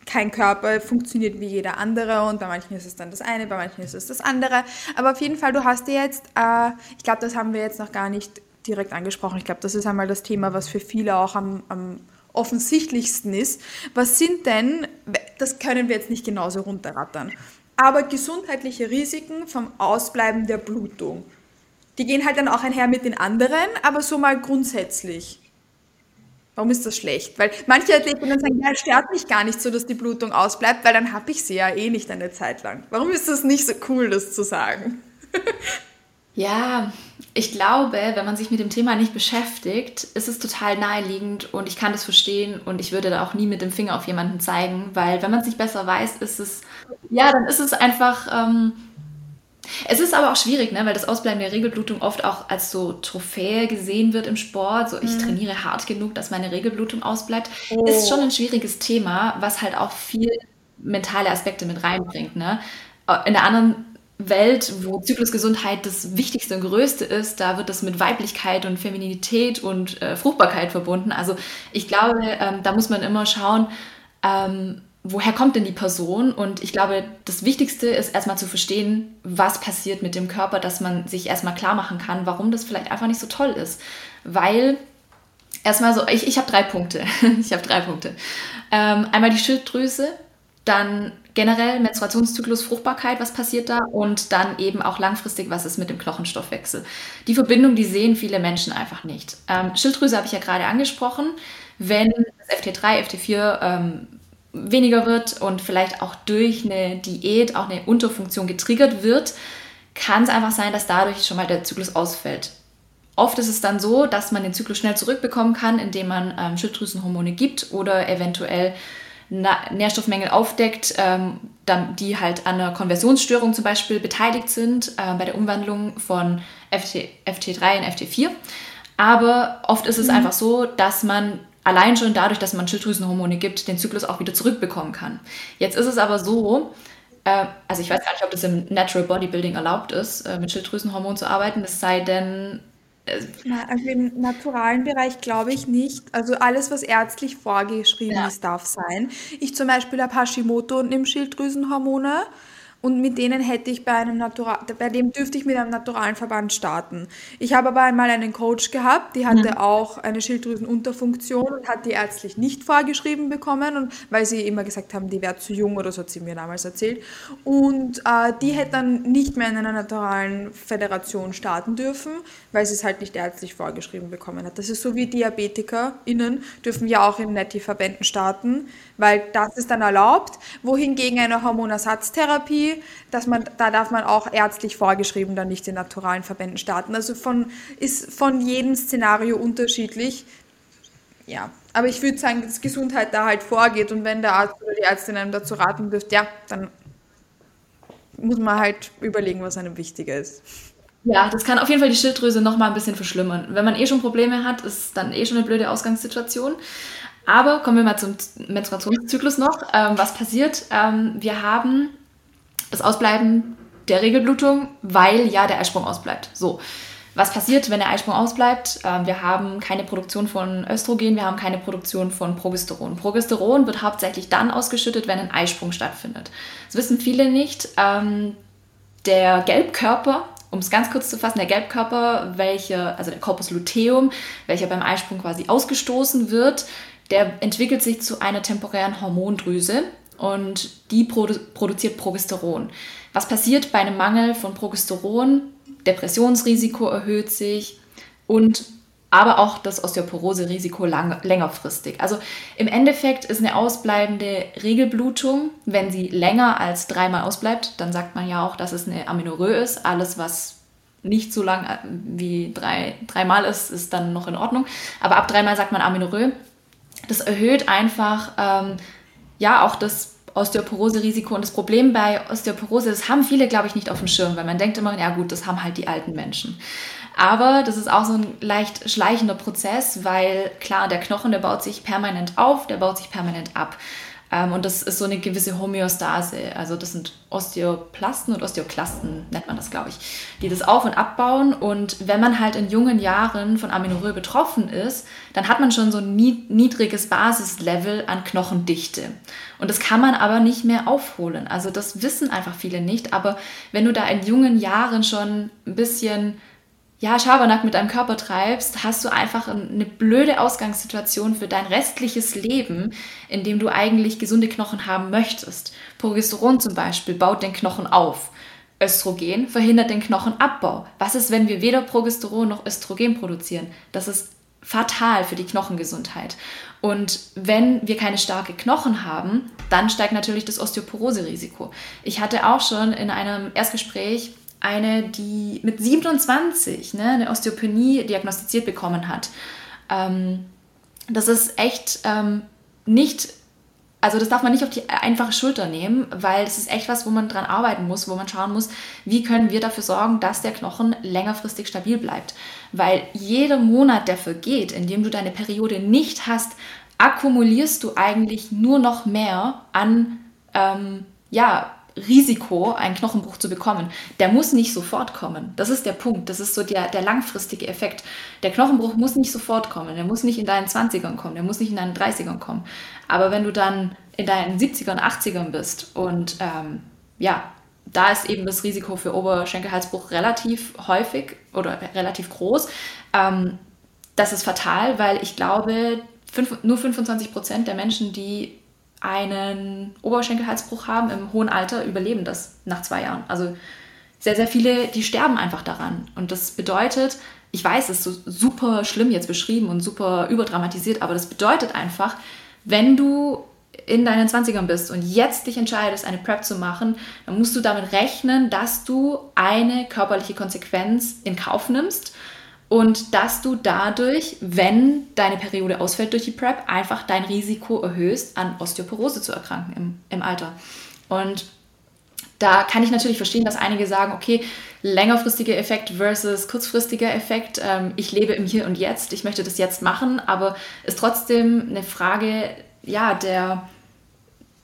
kein Körper funktioniert wie jeder andere und bei manchen ist es dann das eine, bei manchen ist es das andere. Aber auf jeden Fall, du hast dir jetzt, äh, ich glaube, das haben wir jetzt noch gar nicht direkt angesprochen. Ich glaube, das ist einmal das Thema, was für viele auch am, am offensichtlichsten ist. Was sind denn, das können wir jetzt nicht genauso runterrattern, aber gesundheitliche Risiken vom Ausbleiben der Blutung. Die gehen halt dann auch einher mit den anderen, aber so mal grundsätzlich. Warum ist das schlecht? Weil manche Athletinnen sagen, ja, stört mich gar nicht so, dass die Blutung ausbleibt, weil dann habe ich sie ja eh nicht eine Zeit lang. Warum ist das nicht so cool, das zu sagen? ja, ich glaube, wenn man sich mit dem Thema nicht beschäftigt, ist es total naheliegend und ich kann das verstehen und ich würde da auch nie mit dem Finger auf jemanden zeigen, weil wenn man es nicht besser weiß, ist es, ja, dann ist es einfach... Ähm, es ist aber auch schwierig, ne? weil das Ausbleiben der Regelblutung oft auch als so Trophäe gesehen wird im Sport. So, ich mhm. trainiere hart genug, dass meine Regelblutung ausbleibt. Oh. Ist schon ein schwieriges Thema, was halt auch viel mentale Aspekte mit reinbringt. Ne? In der anderen Welt, wo Zyklusgesundheit das Wichtigste und Größte ist, da wird das mit Weiblichkeit und Femininität und äh, Fruchtbarkeit verbunden. Also ich glaube, ähm, da muss man immer schauen, ähm, woher kommt denn die Person? Und ich glaube, das Wichtigste ist erstmal zu verstehen, was passiert mit dem Körper, dass man sich erstmal klar machen kann, warum das vielleicht einfach nicht so toll ist. Weil erstmal so, ich, ich habe drei Punkte. ich habe drei Punkte. Ähm, einmal die Schilddrüse, dann generell Menstruationszyklus, Fruchtbarkeit, was passiert da und dann eben auch langfristig, was ist mit dem Knochenstoffwechsel. Die Verbindung, die sehen viele Menschen einfach nicht. Ähm, Schilddrüse habe ich ja gerade angesprochen. Wenn das FT3, FT4 ähm, weniger wird und vielleicht auch durch eine Diät auch eine Unterfunktion getriggert wird, kann es einfach sein, dass dadurch schon mal der Zyklus ausfällt. Oft ist es dann so, dass man den Zyklus schnell zurückbekommen kann, indem man ähm, Schilddrüsenhormone gibt oder eventuell Nährstoffmängel aufdeckt, ähm, dann, die halt an einer Konversionsstörung zum Beispiel beteiligt sind, äh, bei der Umwandlung von FT, FT3 in FT4. Aber oft ist es mhm. einfach so, dass man allein schon dadurch, dass man Schilddrüsenhormone gibt, den Zyklus auch wieder zurückbekommen kann. Jetzt ist es aber so, äh, also ich weiß gar nicht, ob das im Natural Bodybuilding erlaubt ist, äh, mit Schilddrüsenhormonen zu arbeiten, es sei denn, also im naturalen Bereich glaube ich nicht. Also alles, was ärztlich vorgeschrieben ja. ist, darf sein. Ich zum Beispiel habe Hashimoto und nehme Schilddrüsenhormone. Und mit denen hätte ich bei einem Natural, bei dem dürfte ich mit einem naturalen Verband starten. Ich habe aber einmal einen Coach gehabt, die hatte mhm. auch eine Schilddrüsenunterfunktion und hat die ärztlich nicht vorgeschrieben bekommen, und weil sie immer gesagt haben, die wäre zu jung oder so hat sie mir damals erzählt. Und äh, die hätte dann nicht mehr in einer naturalen Föderation starten dürfen, weil sie es halt nicht ärztlich vorgeschrieben bekommen hat. Das ist so wie DiabetikerInnen dürfen ja auch in Netti-Verbänden starten, weil das ist dann erlaubt, wohingegen eine Hormonersatztherapie, dass man, da darf man auch ärztlich vorgeschrieben dann nicht in naturalen Verbänden starten. Also von, ist von jedem Szenario unterschiedlich. Ja, aber ich würde sagen, dass Gesundheit da halt vorgeht und wenn der Arzt oder die Ärztin einem dazu raten dürfte, ja, dann muss man halt überlegen, was einem wichtiger ist. Ja, das kann auf jeden Fall die Schilddrüse noch mal ein bisschen verschlimmern. Wenn man eh schon Probleme hat, ist dann eh schon eine blöde Ausgangssituation. Aber kommen wir mal zum Menstruationszyklus noch. Ähm, was passiert? Ähm, wir haben das Ausbleiben der Regelblutung, weil ja der Eisprung ausbleibt. So. Was passiert, wenn der Eisprung ausbleibt? Ähm, wir haben keine Produktion von Östrogen, wir haben keine Produktion von Progesteron. Progesteron wird hauptsächlich dann ausgeschüttet, wenn ein Eisprung stattfindet. Das wissen viele nicht. Ähm, der Gelbkörper um es ganz kurz zu fassen, der Gelbkörper, welcher, also der Corpus luteum, welcher beim Eisprung quasi ausgestoßen wird, der entwickelt sich zu einer temporären Hormondrüse und die produ produziert Progesteron. Was passiert bei einem Mangel von Progesteron? Depressionsrisiko erhöht sich und aber auch das Osteoporose-Risiko längerfristig. Also im Endeffekt ist eine ausbleibende Regelblutung, wenn sie länger als dreimal ausbleibt, dann sagt man ja auch, dass es eine Amenorrhoe ist. Alles, was nicht so lang äh, wie drei, dreimal ist, ist dann noch in Ordnung. Aber ab dreimal sagt man Amenorrhoe. Das erhöht einfach ähm, ja auch das Osteoporose-Risiko. Und das Problem bei Osteoporose, das haben viele, glaube ich, nicht auf dem Schirm, weil man denkt immer, ja gut, das haben halt die alten Menschen. Aber das ist auch so ein leicht schleichender Prozess, weil klar, der Knochen, der baut sich permanent auf, der baut sich permanent ab. Ähm, und das ist so eine gewisse Homöostase. Also das sind Osteoplasten und Osteoklasten, nennt man das, glaube ich, die das auf- und abbauen. Und wenn man halt in jungen Jahren von Amenorrhoe betroffen ist, dann hat man schon so ein niedriges Basislevel an Knochendichte. Und das kann man aber nicht mehr aufholen. Also das wissen einfach viele nicht. Aber wenn du da in jungen Jahren schon ein bisschen ja, Schabernack mit deinem Körper treibst, hast du einfach eine blöde Ausgangssituation für dein restliches Leben, in dem du eigentlich gesunde Knochen haben möchtest. Progesteron zum Beispiel baut den Knochen auf. Östrogen verhindert den Knochenabbau. Was ist, wenn wir weder Progesteron noch Östrogen produzieren? Das ist fatal für die Knochengesundheit. Und wenn wir keine starke Knochen haben, dann steigt natürlich das Osteoporose-Risiko. Ich hatte auch schon in einem Erstgespräch eine, die mit 27 ne, eine Osteopenie diagnostiziert bekommen hat. Ähm, das ist echt ähm, nicht, also das darf man nicht auf die einfache Schulter nehmen, weil das ist echt was, wo man dran arbeiten muss, wo man schauen muss, wie können wir dafür sorgen, dass der Knochen längerfristig stabil bleibt. Weil jeder Monat, der vergeht, in dem du deine Periode nicht hast, akkumulierst du eigentlich nur noch mehr an ähm, ja, Risiko, einen Knochenbruch zu bekommen, der muss nicht sofort kommen. Das ist der Punkt. Das ist so der, der langfristige Effekt. Der Knochenbruch muss nicht sofort kommen. Der muss nicht in deinen 20ern kommen. Der muss nicht in deinen 30ern kommen. Aber wenn du dann in deinen 70ern, 80ern bist und ähm, ja, da ist eben das Risiko für Oberschenkelhalsbruch relativ häufig oder relativ groß. Ähm, das ist fatal, weil ich glaube, fünf, nur 25 Prozent der Menschen, die einen Oberschenkelhalsbruch haben im hohen Alter, überleben das nach zwei Jahren. Also sehr, sehr viele, die sterben einfach daran. Und das bedeutet, ich weiß, es ist so super schlimm jetzt beschrieben und super überdramatisiert, aber das bedeutet einfach, wenn du in deinen 20ern bist und jetzt dich entscheidest, eine Prep zu machen, dann musst du damit rechnen, dass du eine körperliche Konsequenz in Kauf nimmst und dass du dadurch, wenn deine Periode ausfällt durch die PrEP, einfach dein Risiko erhöhst, an Osteoporose zu erkranken im, im Alter. Und da kann ich natürlich verstehen, dass einige sagen, okay, längerfristiger Effekt versus kurzfristiger Effekt. Ähm, ich lebe im Hier und Jetzt, ich möchte das jetzt machen, aber ist trotzdem eine Frage, ja, der,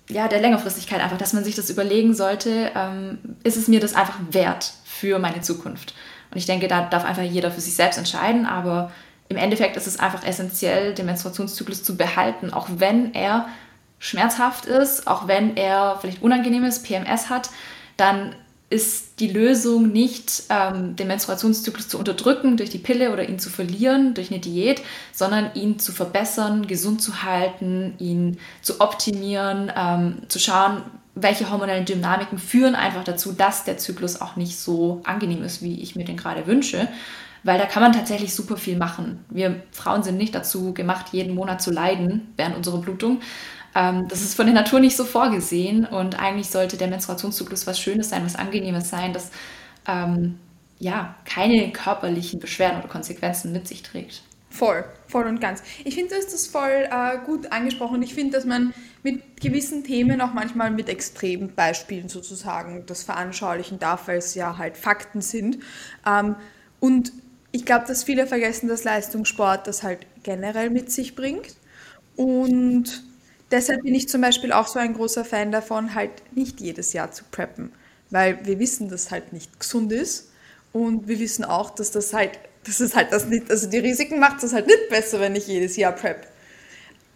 ja, der Längerfristigkeit einfach, dass man sich das überlegen sollte, ähm, ist es mir das einfach wert für meine Zukunft? Und ich denke, da darf einfach jeder für sich selbst entscheiden, aber im Endeffekt ist es einfach essentiell, den Menstruationszyklus zu behalten, auch wenn er schmerzhaft ist, auch wenn er vielleicht unangenehmes PMS hat, dann ist die Lösung nicht, ähm, den Menstruationszyklus zu unterdrücken durch die Pille oder ihn zu verlieren durch eine Diät, sondern ihn zu verbessern, gesund zu halten, ihn zu optimieren, ähm, zu schauen, welche hormonellen Dynamiken führen einfach dazu, dass der Zyklus auch nicht so angenehm ist, wie ich mir den gerade wünsche. Weil da kann man tatsächlich super viel machen. Wir Frauen sind nicht dazu gemacht, jeden Monat zu leiden während unserer Blutung. Ähm, das ist von der Natur nicht so vorgesehen und eigentlich sollte der Menstruationszyklus was Schönes sein, was Angenehmes sein, das ähm, ja keine körperlichen Beschwerden oder Konsequenzen mit sich trägt. Voll, voll und ganz. Ich finde, du hast das voll äh, gut angesprochen. Ich finde, dass man mit gewissen Themen auch manchmal mit extremen Beispielen sozusagen das veranschaulichen darf, weil es ja halt Fakten sind. Ähm, und ich glaube, dass viele vergessen, dass Leistungssport das halt generell mit sich bringt. Und deshalb bin ich zum Beispiel auch so ein großer Fan davon, halt nicht jedes Jahr zu preppen. Weil wir wissen, dass halt nicht gesund ist. Und wir wissen auch, dass das halt das ist halt das nicht, also die Risiken macht es halt nicht besser, wenn ich jedes Jahr prep.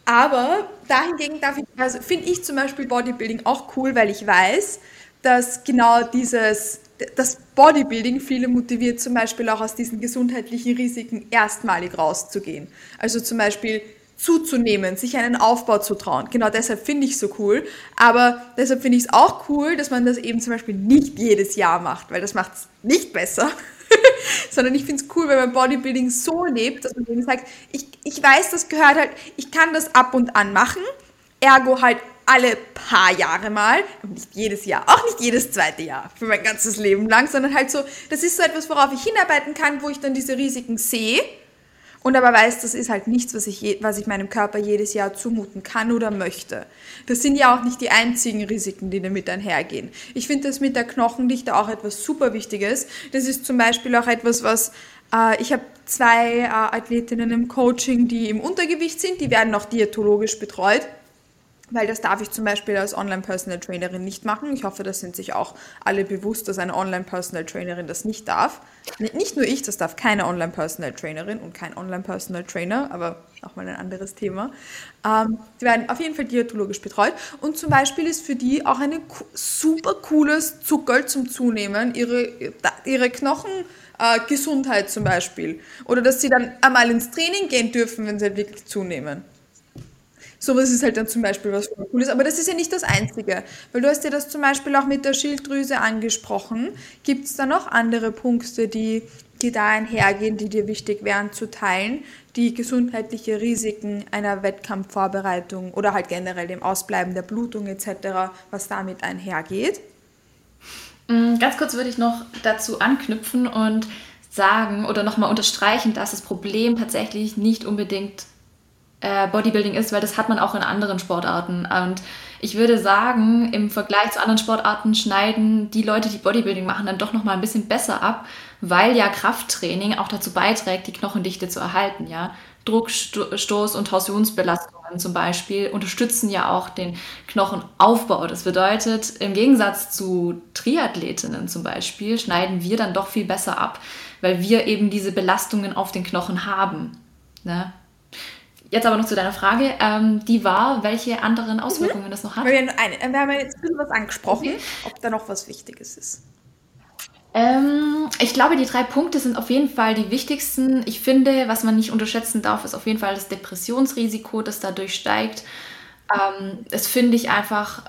Aber dahingegen also finde ich zum Beispiel Bodybuilding auch cool, weil ich weiß, dass genau dieses, das Bodybuilding viele motiviert, zum Beispiel auch aus diesen gesundheitlichen Risiken erstmalig rauszugehen. Also zum Beispiel zuzunehmen, sich einen Aufbau zu trauen. Genau deshalb finde ich es so cool. Aber deshalb finde ich es auch cool, dass man das eben zum Beispiel nicht jedes Jahr macht, weil das macht es nicht besser. sondern ich finde es cool, wenn man Bodybuilding so lebt, dass man eben sagt, ich, ich weiß, das gehört halt, ich kann das ab und an machen, ergo halt alle paar Jahre mal, nicht jedes Jahr, auch nicht jedes zweite Jahr für mein ganzes Leben lang, sondern halt so, das ist so etwas, worauf ich hinarbeiten kann, wo ich dann diese Risiken sehe und aber weiß, das ist halt nichts, was ich, was ich meinem Körper jedes Jahr zumuten kann oder möchte. Das sind ja auch nicht die einzigen Risiken, die damit einhergehen. Ich finde das mit der Knochendichte auch etwas super Wichtiges. Das ist zum Beispiel auch etwas, was äh, ich habe zwei äh, Athletinnen im Coaching, die im Untergewicht sind, die werden auch diätologisch betreut weil das darf ich zum Beispiel als Online-Personal Trainerin nicht machen. Ich hoffe, das sind sich auch alle bewusst, dass eine Online-Personal Trainerin das nicht darf. Nicht nur ich, das darf keine Online-Personal Trainerin und kein Online-Personal Trainer, aber auch mal ein anderes Thema. Ähm, die werden auf jeden Fall diätologisch betreut und zum Beispiel ist für die auch ein super cooles Zuckerl zum Zunehmen, ihre, ihre Knochengesundheit äh, zum Beispiel. Oder dass sie dann einmal ins Training gehen dürfen, wenn sie halt wirklich zunehmen. Sowas ist halt dann zum Beispiel was Cooles. Aber das ist ja nicht das Einzige. Weil du hast ja das zum Beispiel auch mit der Schilddrüse angesprochen. Gibt es da noch andere Punkte, die, die da einhergehen, die dir wichtig wären zu teilen? Die gesundheitliche Risiken einer Wettkampfvorbereitung oder halt generell dem Ausbleiben der Blutung etc., was damit einhergeht? Mm, ganz kurz würde ich noch dazu anknüpfen und sagen oder nochmal unterstreichen, dass das Problem tatsächlich nicht unbedingt äh, Bodybuilding ist, weil das hat man auch in anderen Sportarten. Und ich würde sagen, im Vergleich zu anderen Sportarten schneiden die Leute, die Bodybuilding machen, dann doch noch mal ein bisschen besser ab, weil ja Krafttraining auch dazu beiträgt, die Knochendichte zu erhalten. Ja? Druckstoß und Torsionsbelastungen zum Beispiel unterstützen ja auch den Knochenaufbau. Das bedeutet, im Gegensatz zu Triathletinnen zum Beispiel, schneiden wir dann doch viel besser ab, weil wir eben diese Belastungen auf den Knochen haben. Ne? Jetzt aber noch zu deiner Frage. Ähm, die war, welche anderen mhm. Auswirkungen mhm. das noch hat? Wir, eine, wir haben jetzt ein bisschen was angesprochen, okay. ob da noch was Wichtiges ist. Ähm, ich glaube, die drei Punkte sind auf jeden Fall die wichtigsten. Ich finde, was man nicht unterschätzen darf, ist auf jeden Fall das Depressionsrisiko, das dadurch steigt. Ähm, das finde ich einfach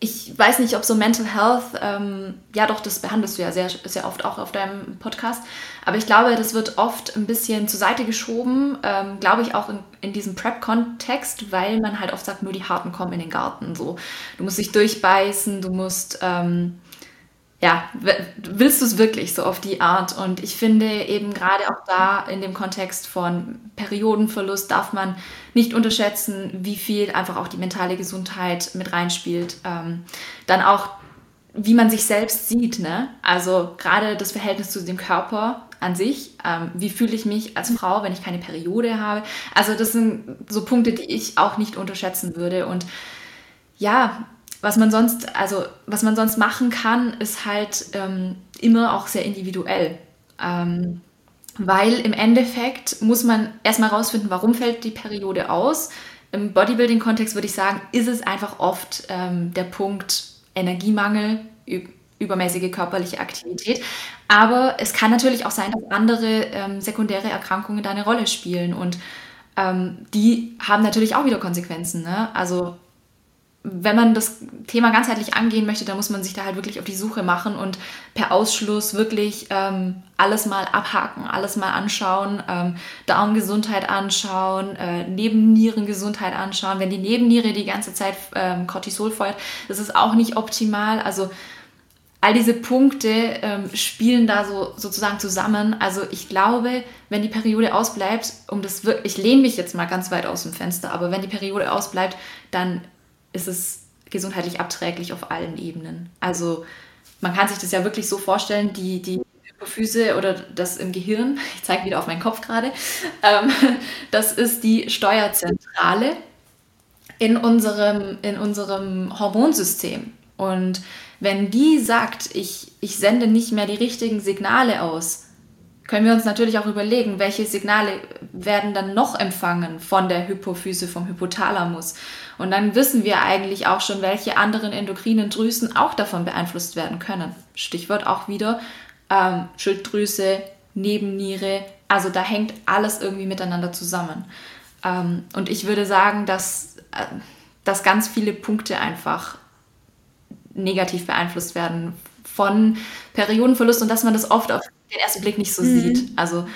ich weiß nicht, ob so Mental Health, ähm, ja doch, das behandelst du ja sehr, sehr oft auch auf deinem Podcast, aber ich glaube, das wird oft ein bisschen zur Seite geschoben, ähm, glaube ich auch in, in diesem Prep-Kontext, weil man halt oft sagt, nur die Harten kommen in den Garten. So, du musst dich durchbeißen, du musst ähm, ja, willst du es wirklich so auf die Art? Und ich finde eben gerade auch da in dem Kontext von Periodenverlust darf man nicht unterschätzen, wie viel einfach auch die mentale Gesundheit mit reinspielt. Ähm, dann auch, wie man sich selbst sieht, ne? Also gerade das Verhältnis zu dem Körper an sich. Ähm, wie fühle ich mich als Frau, wenn ich keine Periode habe? Also das sind so Punkte, die ich auch nicht unterschätzen würde. Und ja, was man sonst, also was man sonst machen kann, ist halt ähm, immer auch sehr individuell. Ähm, weil im Endeffekt muss man erstmal rausfinden, warum fällt die Periode aus. Im Bodybuilding-Kontext würde ich sagen, ist es einfach oft ähm, der Punkt Energiemangel, übermäßige körperliche Aktivität. Aber es kann natürlich auch sein, dass andere ähm, sekundäre Erkrankungen da eine Rolle spielen und ähm, die haben natürlich auch wieder Konsequenzen. Ne? Also wenn man das Thema ganzheitlich angehen möchte, dann muss man sich da halt wirklich auf die Suche machen und per Ausschluss wirklich ähm, alles mal abhaken, alles mal anschauen, ähm, Darmgesundheit anschauen, äh, Nebennierengesundheit anschauen. Wenn die Nebenniere die ganze Zeit ähm, Cortisol feuert, das ist auch nicht optimal. Also all diese Punkte ähm, spielen da so sozusagen zusammen. Also ich glaube, wenn die Periode ausbleibt, um das wirklich, ich lehne mich jetzt mal ganz weit aus dem Fenster, aber wenn die Periode ausbleibt, dann ist es gesundheitlich abträglich auf allen Ebenen. Also man kann sich das ja wirklich so vorstellen, die, die Hypophyse oder das im Gehirn, ich zeige wieder auf meinen Kopf gerade, ähm, das ist die Steuerzentrale in unserem, in unserem Hormonsystem. Und wenn die sagt, ich, ich sende nicht mehr die richtigen Signale aus, können wir uns natürlich auch überlegen, welche Signale werden dann noch empfangen von der Hypophyse, vom Hypothalamus. Und dann wissen wir eigentlich auch schon, welche anderen endokrinen Drüsen auch davon beeinflusst werden können. Stichwort auch wieder ähm, Schilddrüse, Nebenniere. Also da hängt alles irgendwie miteinander zusammen. Ähm, und ich würde sagen, dass, äh, dass ganz viele Punkte einfach negativ beeinflusst werden von Periodenverlust und dass man das oft auf den ersten Blick nicht so mhm. sieht. Also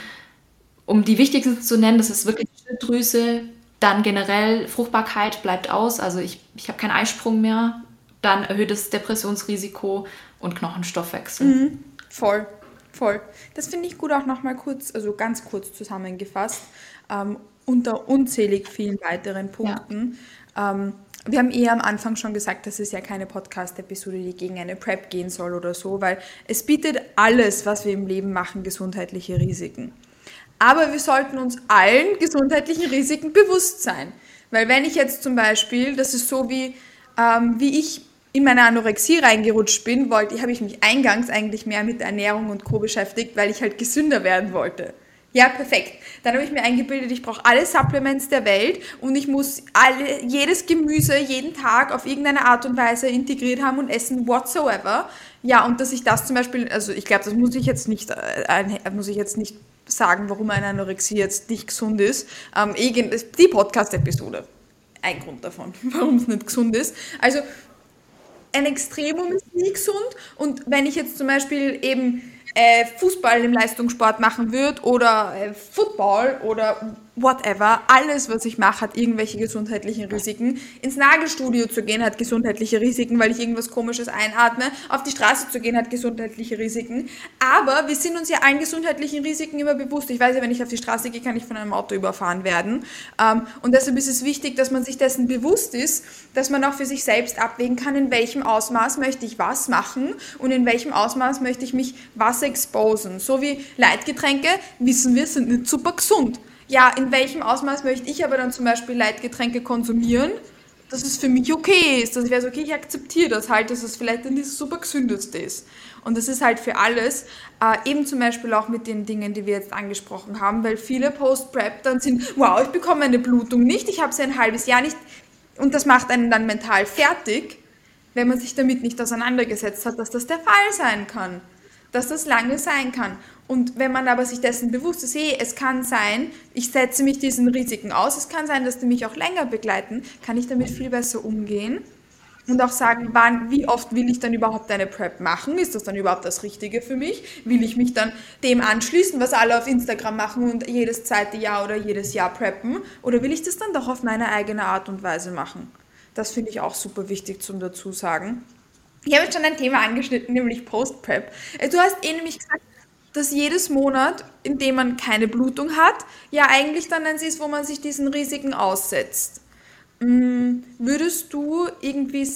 um die wichtigsten zu nennen, das ist wirklich Schilddrüse, dann generell Fruchtbarkeit bleibt aus, also ich, ich habe keinen Eisprung mehr, dann erhöhtes Depressionsrisiko und Knochenstoffwechsel. Mhm. Voll, voll. Das finde ich gut auch nochmal kurz, also ganz kurz zusammengefasst, ähm, unter unzählig vielen weiteren Punkten. Ja. Ähm, wir haben eher am Anfang schon gesagt, das ist ja keine Podcast-Episode, die gegen eine Prep gehen soll oder so, weil es bietet alles, was wir im Leben machen, gesundheitliche Risiken. Aber wir sollten uns allen gesundheitlichen Risiken bewusst sein. Weil wenn ich jetzt zum Beispiel, das ist so wie, ähm, wie ich in meine Anorexie reingerutscht bin, wollte, habe ich mich eingangs eigentlich mehr mit Ernährung und Co. beschäftigt, weil ich halt gesünder werden wollte. Ja, perfekt. Dann habe ich mir eingebildet, ich brauche alle Supplements der Welt und ich muss alle, jedes Gemüse jeden Tag auf irgendeine Art und Weise integriert haben und essen whatsoever. Ja, und dass ich das zum Beispiel, also ich glaube, das muss ich jetzt nicht, äh, muss ich jetzt nicht sagen, warum eine Anorexie jetzt nicht gesund ist. Ähm, die Podcast-Episode. Ein Grund davon, warum es nicht gesund ist. Also ein Extremum ist nie gesund und wenn ich jetzt zum Beispiel eben äh, Fußball im Leistungssport machen würde oder äh, Football oder whatever, alles, was ich mache, hat irgendwelche gesundheitlichen Risiken. Ins Nagelstudio zu gehen hat gesundheitliche Risiken, weil ich irgendwas Komisches einatme. Auf die Straße zu gehen hat gesundheitliche Risiken. Aber wir sind uns ja allen gesundheitlichen Risiken immer bewusst. Ich weiß ja, wenn ich auf die Straße gehe, kann ich von einem Auto überfahren werden. Ähm, und deshalb ist es wichtig, dass man sich dessen bewusst ist, dass man auch für sich selbst abwägen kann, in welchem Ausmaß möchte ich was machen und in welchem Ausmaß möchte ich mich was exposen. So wie Leitgetränke, wissen wir, sind nicht super gesund ja, in welchem Ausmaß möchte ich aber dann zum Beispiel Leitgetränke konsumieren, dass es für mich okay ist, dass ich weiß, okay, ich akzeptiere das halt, dass es vielleicht nicht das super gesündeste ist. Und das ist halt für alles, äh, eben zum Beispiel auch mit den Dingen, die wir jetzt angesprochen haben, weil viele Post-Prep dann sind, wow, ich bekomme eine Blutung nicht, ich habe sie ein halbes Jahr nicht und das macht einen dann mental fertig, wenn man sich damit nicht auseinandergesetzt hat, dass das der Fall sein kann, dass das lange sein kann. Und wenn man aber sich dessen bewusst ist, hey, es kann sein, ich setze mich diesen Risiken aus, es kann sein, dass die mich auch länger begleiten, kann ich damit viel besser umgehen und auch sagen, wann, wie oft will ich dann überhaupt eine Prep machen? Ist das dann überhaupt das Richtige für mich? Will ich mich dann dem anschließen, was alle auf Instagram machen und jedes zweite Jahr oder jedes Jahr preppen? Oder will ich das dann doch auf meine eigene Art und Weise machen? Das finde ich auch super wichtig zum dazu sagen. Ich habe jetzt schon ein Thema angeschnitten, nämlich Post-Prep. Äh, du hast eh nämlich gesagt, dass jedes Monat, in dem man keine Blutung hat, ja eigentlich dann eins ist, wo man sich diesen Risiken aussetzt. Mm, würdest du irgendwie,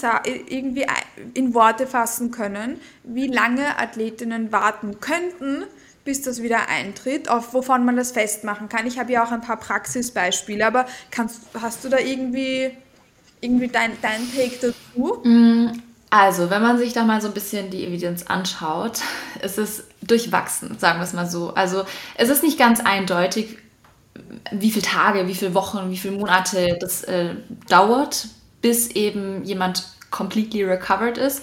irgendwie in Worte fassen können, wie lange Athletinnen warten könnten, bis das wieder eintritt, auf wovon man das festmachen kann? Ich habe ja auch ein paar Praxisbeispiele, aber kannst, hast du da irgendwie, irgendwie dein, dein Take dazu? Also, wenn man sich da mal so ein bisschen die Evidenz anschaut, ist es durchwachsen, sagen wir es mal so. Also, es ist nicht ganz eindeutig, wie viele Tage, wie viele Wochen, wie viele Monate das äh, dauert, bis eben jemand completely recovered ist.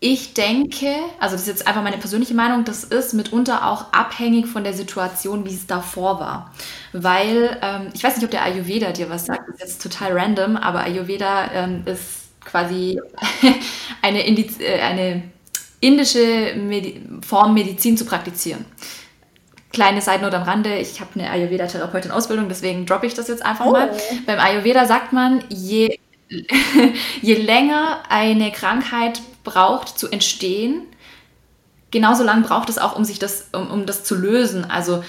Ich denke, also das ist jetzt einfach meine persönliche Meinung, das ist mitunter auch abhängig von der Situation, wie es davor war. Weil, ähm, ich weiß nicht, ob der Ayurveda dir was sagt, das ist jetzt total random, aber Ayurveda ähm, ist quasi eine, Indiz äh, eine indische Medi Form Medizin zu praktizieren. Kleine Seitennote am Rande, ich habe eine Ayurveda-Therapeutin Ausbildung, deswegen droppe ich das jetzt einfach oh. mal. Beim Ayurveda sagt man, je, je länger eine Krankheit braucht zu entstehen, genauso lang braucht es auch, um sich das, um, um das zu lösen. Also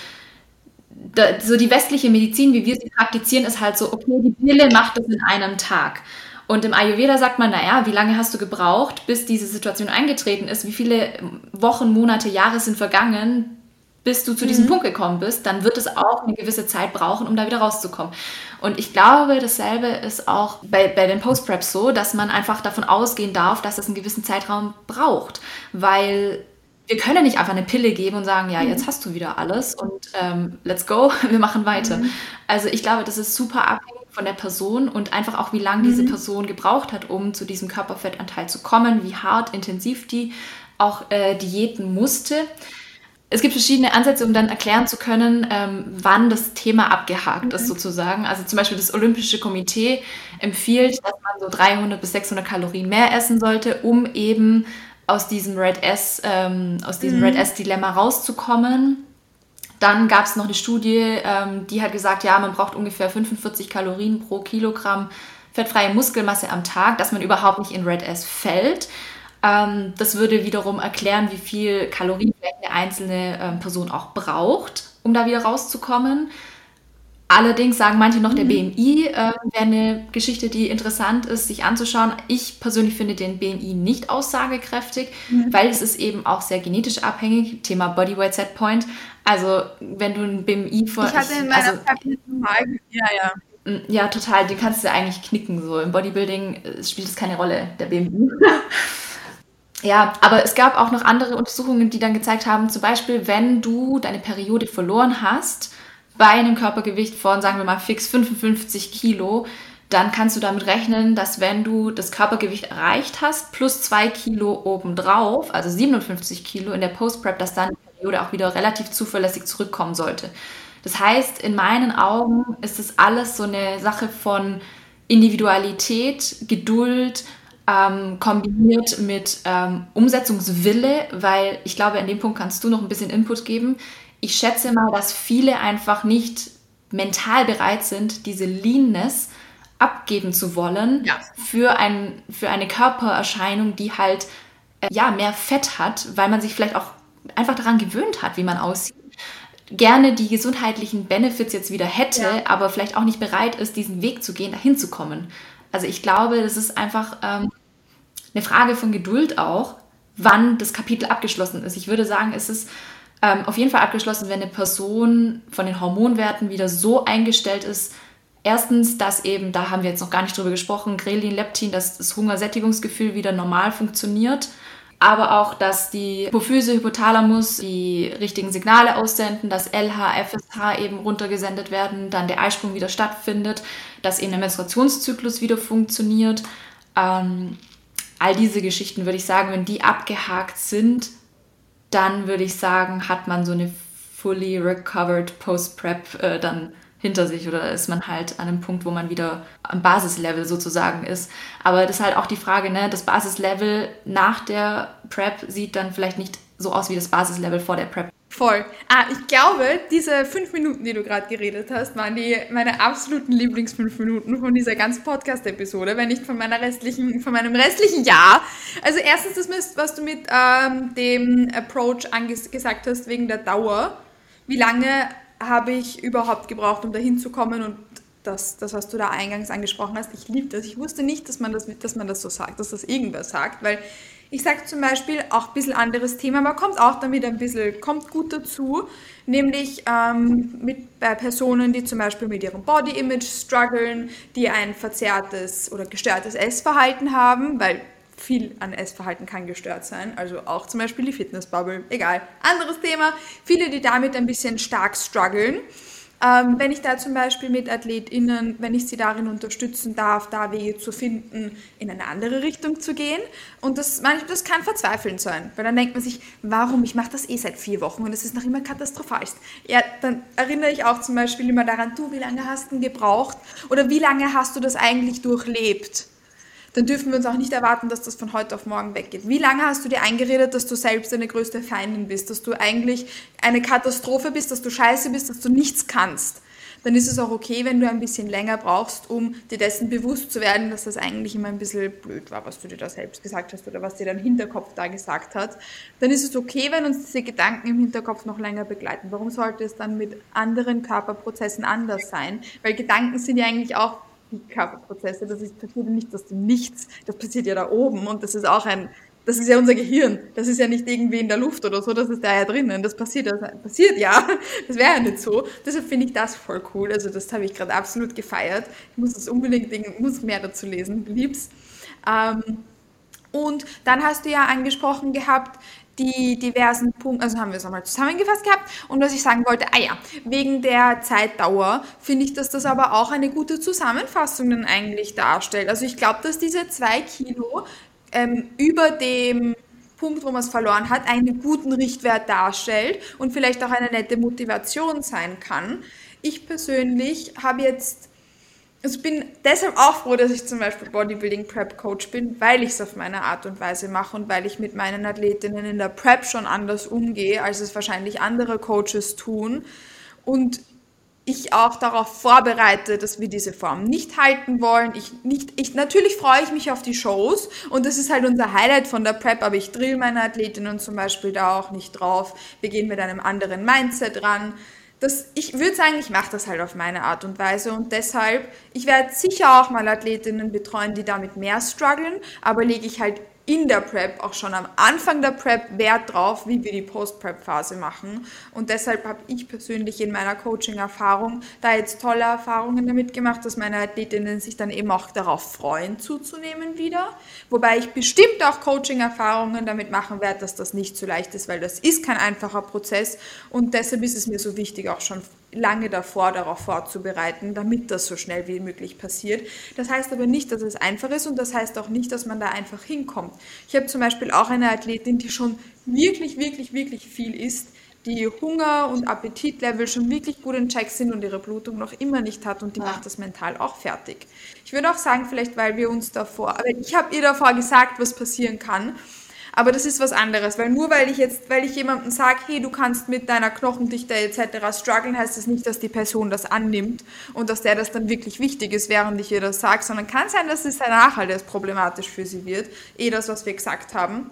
da, so die westliche Medizin, wie wir sie praktizieren, ist halt so, okay, die Pille macht das in einem Tag. Und im Ayurveda sagt man, naja, wie lange hast du gebraucht, bis diese Situation eingetreten ist? Wie viele Wochen, Monate, Jahre sind vergangen, bis du zu diesem mhm. Punkt gekommen bist? Dann wird es auch eine gewisse Zeit brauchen, um da wieder rauszukommen. Und ich glaube, dasselbe ist auch bei, bei den Post-Preps so, dass man einfach davon ausgehen darf, dass es einen gewissen Zeitraum braucht. Weil wir können nicht einfach eine Pille geben und sagen, ja, jetzt mhm. hast du wieder alles und ähm, let's go, wir machen weiter. Mhm. Also ich glaube, das ist super abhängig von der Person und einfach auch, wie lange mhm. diese Person gebraucht hat, um zu diesem Körperfettanteil zu kommen, wie hart, intensiv die auch äh, diäten musste. Es gibt verschiedene Ansätze, um dann erklären zu können, ähm, wann das Thema abgehakt mhm. ist, sozusagen. Also zum Beispiel das Olympische Komitee empfiehlt, dass man so 300 bis 600 Kalorien mehr essen sollte, um eben aus diesem Red S, ähm, aus diesem mhm. Red S Dilemma rauszukommen. Dann gab es noch eine Studie, ähm, die hat gesagt, ja, man braucht ungefähr 45 Kalorien pro Kilogramm fettfreie Muskelmasse am Tag, dass man überhaupt nicht in Red S fällt. Ähm, das würde wiederum erklären, wie viel Kalorien eine einzelne ähm, Person auch braucht, um da wieder rauszukommen. Allerdings sagen manche noch, der mhm. BMI äh, wäre eine Geschichte, die interessant ist, sich anzuschauen. Ich persönlich finde den BMI nicht aussagekräftig, mhm. weil es ist eben auch sehr genetisch abhängig. Thema Bodyweight Setpoint. Also wenn du ein BMI von... Ich hatte in meiner also, normal... Ja, ja. Mm, ja, total. Den kannst du eigentlich knicken. So im Bodybuilding äh, spielt es keine Rolle, der BMI. ja, aber es gab auch noch andere Untersuchungen, die dann gezeigt haben, zum Beispiel, wenn du deine Periode verloren hast, bei einem Körpergewicht von, sagen wir mal, fix 55 Kilo, dann kannst du damit rechnen, dass wenn du das Körpergewicht erreicht hast, plus zwei Kilo obendrauf, also 57 Kilo in der Post-Prep, dass dann die Periode auch wieder relativ zuverlässig zurückkommen sollte. Das heißt, in meinen Augen ist es alles so eine Sache von Individualität, Geduld, ähm, kombiniert mit ähm, Umsetzungswille, weil ich glaube, an dem Punkt kannst du noch ein bisschen Input geben. Ich schätze mal, dass viele einfach nicht mental bereit sind, diese Leanness abgeben zu wollen ja. für, ein, für eine Körpererscheinung, die halt äh, ja, mehr Fett hat, weil man sich vielleicht auch einfach daran gewöhnt hat, wie man aussieht gerne die gesundheitlichen Benefits jetzt wieder hätte, ja. aber vielleicht auch nicht bereit ist, diesen Weg zu gehen, dahin zu kommen. Also ich glaube, das ist einfach ähm, eine Frage von Geduld auch, wann das Kapitel abgeschlossen ist. Ich würde sagen, es ist ähm, auf jeden Fall abgeschlossen, wenn eine Person von den Hormonwerten wieder so eingestellt ist, Erstens, dass eben, da haben wir jetzt noch gar nicht drüber gesprochen, Grelin, Leptin, dass das Hungersättigungsgefühl wieder normal funktioniert aber auch, dass die Hypophyse, Hypothalamus die richtigen Signale aussenden, dass LH, FSH eben runtergesendet werden, dann der Eisprung wieder stattfindet, dass eben der Menstruationszyklus wieder funktioniert. Ähm, all diese Geschichten würde ich sagen, wenn die abgehakt sind, dann würde ich sagen, hat man so eine fully recovered Post-Prep äh, dann hinter sich oder ist man halt an einem Punkt, wo man wieder am Basislevel sozusagen ist. Aber das ist halt auch die Frage, ne? das Basislevel nach der Prep sieht dann vielleicht nicht so aus wie das Basislevel vor der Prep. Voll. Ah, ich glaube, diese fünf Minuten, die du gerade geredet hast, waren die meine absoluten Lieblingsfünf Minuten von dieser ganzen Podcast-Episode, wenn nicht von meiner restlichen, von meinem restlichen Jahr. Also erstens das, was du mit ähm, dem Approach gesagt hast wegen der Dauer. Wie lange habe ich überhaupt gebraucht, um dahin zu kommen und das, das, was du da eingangs angesprochen hast, ich liebe das. Ich wusste nicht, dass man das, dass man das so sagt, dass das irgendwer sagt, weil ich sage zum Beispiel auch ein bisschen anderes Thema, aber kommt auch damit ein bisschen, kommt gut dazu, nämlich ähm, mit, bei Personen, die zum Beispiel mit ihrem Body Image strugglen, die ein verzerrtes oder gestörtes Essverhalten haben, weil viel an Essverhalten kann gestört sein, also auch zum Beispiel die Fitnessbubble, egal. Anderes Thema, viele, die damit ein bisschen stark strugglen. Ähm, wenn ich da zum Beispiel mit AthletInnen, wenn ich sie darin unterstützen darf, da Wege zu finden, in eine andere Richtung zu gehen. Und das, das kann verzweifeln sein, weil dann denkt man sich, warum, ich mache das eh seit vier Wochen und es ist noch immer katastrophalst. Ja, dann erinnere ich auch zum Beispiel immer daran, du, wie lange hast du gebraucht oder wie lange hast du das eigentlich durchlebt? Dann dürfen wir uns auch nicht erwarten, dass das von heute auf morgen weggeht. Wie lange hast du dir eingeredet, dass du selbst deine größte Feindin bist, dass du eigentlich eine Katastrophe bist, dass du scheiße bist, dass du nichts kannst? Dann ist es auch okay, wenn du ein bisschen länger brauchst, um dir dessen bewusst zu werden, dass das eigentlich immer ein bisschen blöd war, was du dir da selbst gesagt hast oder was dir dein Hinterkopf da gesagt hat. Dann ist es okay, wenn uns diese Gedanken im Hinterkopf noch länger begleiten. Warum sollte es dann mit anderen Körperprozessen anders sein? Weil Gedanken sind ja eigentlich auch die Körperprozesse. Das ist, passiert nicht aus dem Nichts. Das passiert ja da oben und das ist auch ein, das ist ja unser Gehirn. Das ist ja nicht irgendwie in der Luft oder so, das ist da ja drinnen. Das passiert, das passiert ja. Das wäre ja nicht so. Deshalb finde ich das voll cool. Also das habe ich gerade absolut gefeiert. Ich muss das unbedingt, muss mehr dazu lesen, lieb's. Ähm, und dann hast du ja angesprochen gehabt, die diversen Punkte, also haben wir es nochmal zusammengefasst gehabt. Und was ich sagen wollte, ah ja, wegen der Zeitdauer finde ich, dass das aber auch eine gute Zusammenfassung dann eigentlich darstellt. Also ich glaube, dass diese zwei Kilo ähm, über dem Punkt, wo man es verloren hat, einen guten Richtwert darstellt und vielleicht auch eine nette Motivation sein kann. Ich persönlich habe jetzt ich bin deshalb auch froh, dass ich zum Beispiel Bodybuilding Prep Coach bin, weil ich es auf meine Art und Weise mache und weil ich mit meinen Athletinnen in der Prep schon anders umgehe, als es wahrscheinlich andere Coaches tun. Und ich auch darauf vorbereite, dass wir diese Form nicht halten wollen. Ich nicht, ich, natürlich freue ich mich auf die Shows und das ist halt unser Highlight von der Prep, aber ich drill meine Athletinnen zum Beispiel da auch nicht drauf. Wir gehen mit einem anderen Mindset ran das, ich würde sagen, ich mache das halt auf meine Art und Weise und deshalb, ich werde sicher auch mal Athletinnen betreuen, die damit mehr strugglen, aber lege ich halt in der Prep, auch schon am Anfang der Prep Wert drauf, wie wir die Post-Prep-Phase machen. Und deshalb habe ich persönlich in meiner Coaching-Erfahrung da jetzt tolle Erfahrungen damit gemacht, dass meine Athletinnen sich dann eben auch darauf freuen, zuzunehmen wieder. Wobei ich bestimmt auch Coaching-Erfahrungen damit machen werde, dass das nicht so leicht ist, weil das ist kein einfacher Prozess. Und deshalb ist es mir so wichtig, auch schon lange davor darauf vorzubereiten, damit das so schnell wie möglich passiert. Das heißt aber nicht, dass es einfach ist und das heißt auch nicht, dass man da einfach hinkommt. Ich habe zum Beispiel auch eine Athletin, die schon wirklich, wirklich, wirklich viel isst, die Hunger- und Appetitlevel schon wirklich gut in Check sind und ihre Blutung noch immer nicht hat und die ja. macht das mental auch fertig. Ich würde auch sagen, vielleicht weil wir uns davor, aber ich habe ihr davor gesagt, was passieren kann aber das ist was anderes, weil nur weil ich jetzt, weil ich jemandem sage, hey, du kannst mit deiner Knochendichte etc. strugglen, heißt das nicht, dass die Person das annimmt und dass der das dann wirklich wichtig ist, während ich ihr das sage, sondern kann sein, dass es danach halt erst problematisch für sie wird, eh das, was wir gesagt haben.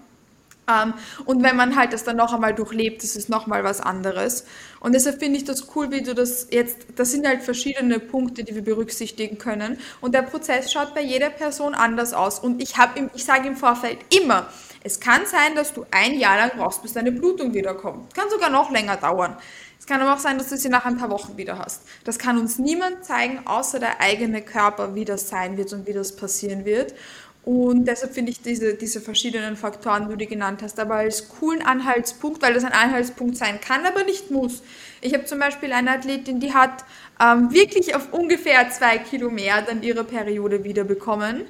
Um, ähm, und wenn man halt das dann noch einmal durchlebt, das ist nochmal was anderes. Und deshalb finde ich das cool, wie du das jetzt, das sind halt verschiedene Punkte, die wir berücksichtigen können. Und der Prozess schaut bei jeder Person anders aus. Und ich habe, ich sage im Vorfeld immer, es kann sein, dass du ein Jahr lang brauchst, bis deine Blutung wiederkommt. Kann sogar noch länger dauern. Es kann aber auch sein, dass du sie nach ein paar Wochen wieder hast. Das kann uns niemand zeigen, außer der eigene Körper, wie das sein wird und wie das passieren wird. Und deshalb finde ich diese, diese verschiedenen Faktoren, die du genannt hast, aber als coolen Anhaltspunkt, weil das ein Anhaltspunkt sein kann, aber nicht muss. Ich habe zum Beispiel eine Athletin, die hat ähm, wirklich auf ungefähr zwei Kilo mehr dann ihre Periode wieder bekommen.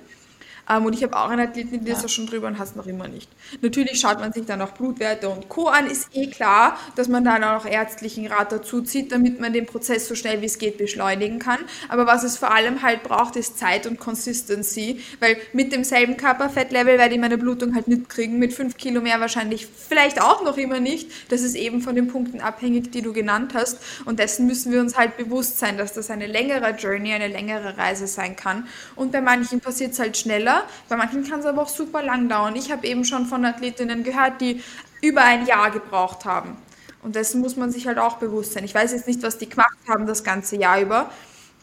Ähm, und ich habe auch eine Athletin, die ist ja schon drüber und hast noch immer nicht. Natürlich schaut man sich dann auch Blutwerte und Co. an. Ist eh klar, dass man dann auch ärztlichen Rat dazu zieht, damit man den Prozess so schnell wie es geht beschleunigen kann. Aber was es vor allem halt braucht, ist Zeit und Consistency. Weil mit demselben Körperfettlevel werde ich meine Blutung halt nicht kriegen. Mit 5 Kilo mehr wahrscheinlich vielleicht auch noch immer nicht. Das ist eben von den Punkten abhängig, die du genannt hast. Und dessen müssen wir uns halt bewusst sein, dass das eine längere Journey, eine längere Reise sein kann. Und bei manchen passiert es halt schneller bei manchen kann es aber auch super lang dauern. Ich habe eben schon von Athletinnen gehört, die über ein Jahr gebraucht haben. Und dessen muss man sich halt auch bewusst sein. Ich weiß jetzt nicht, was die gemacht haben das ganze Jahr über.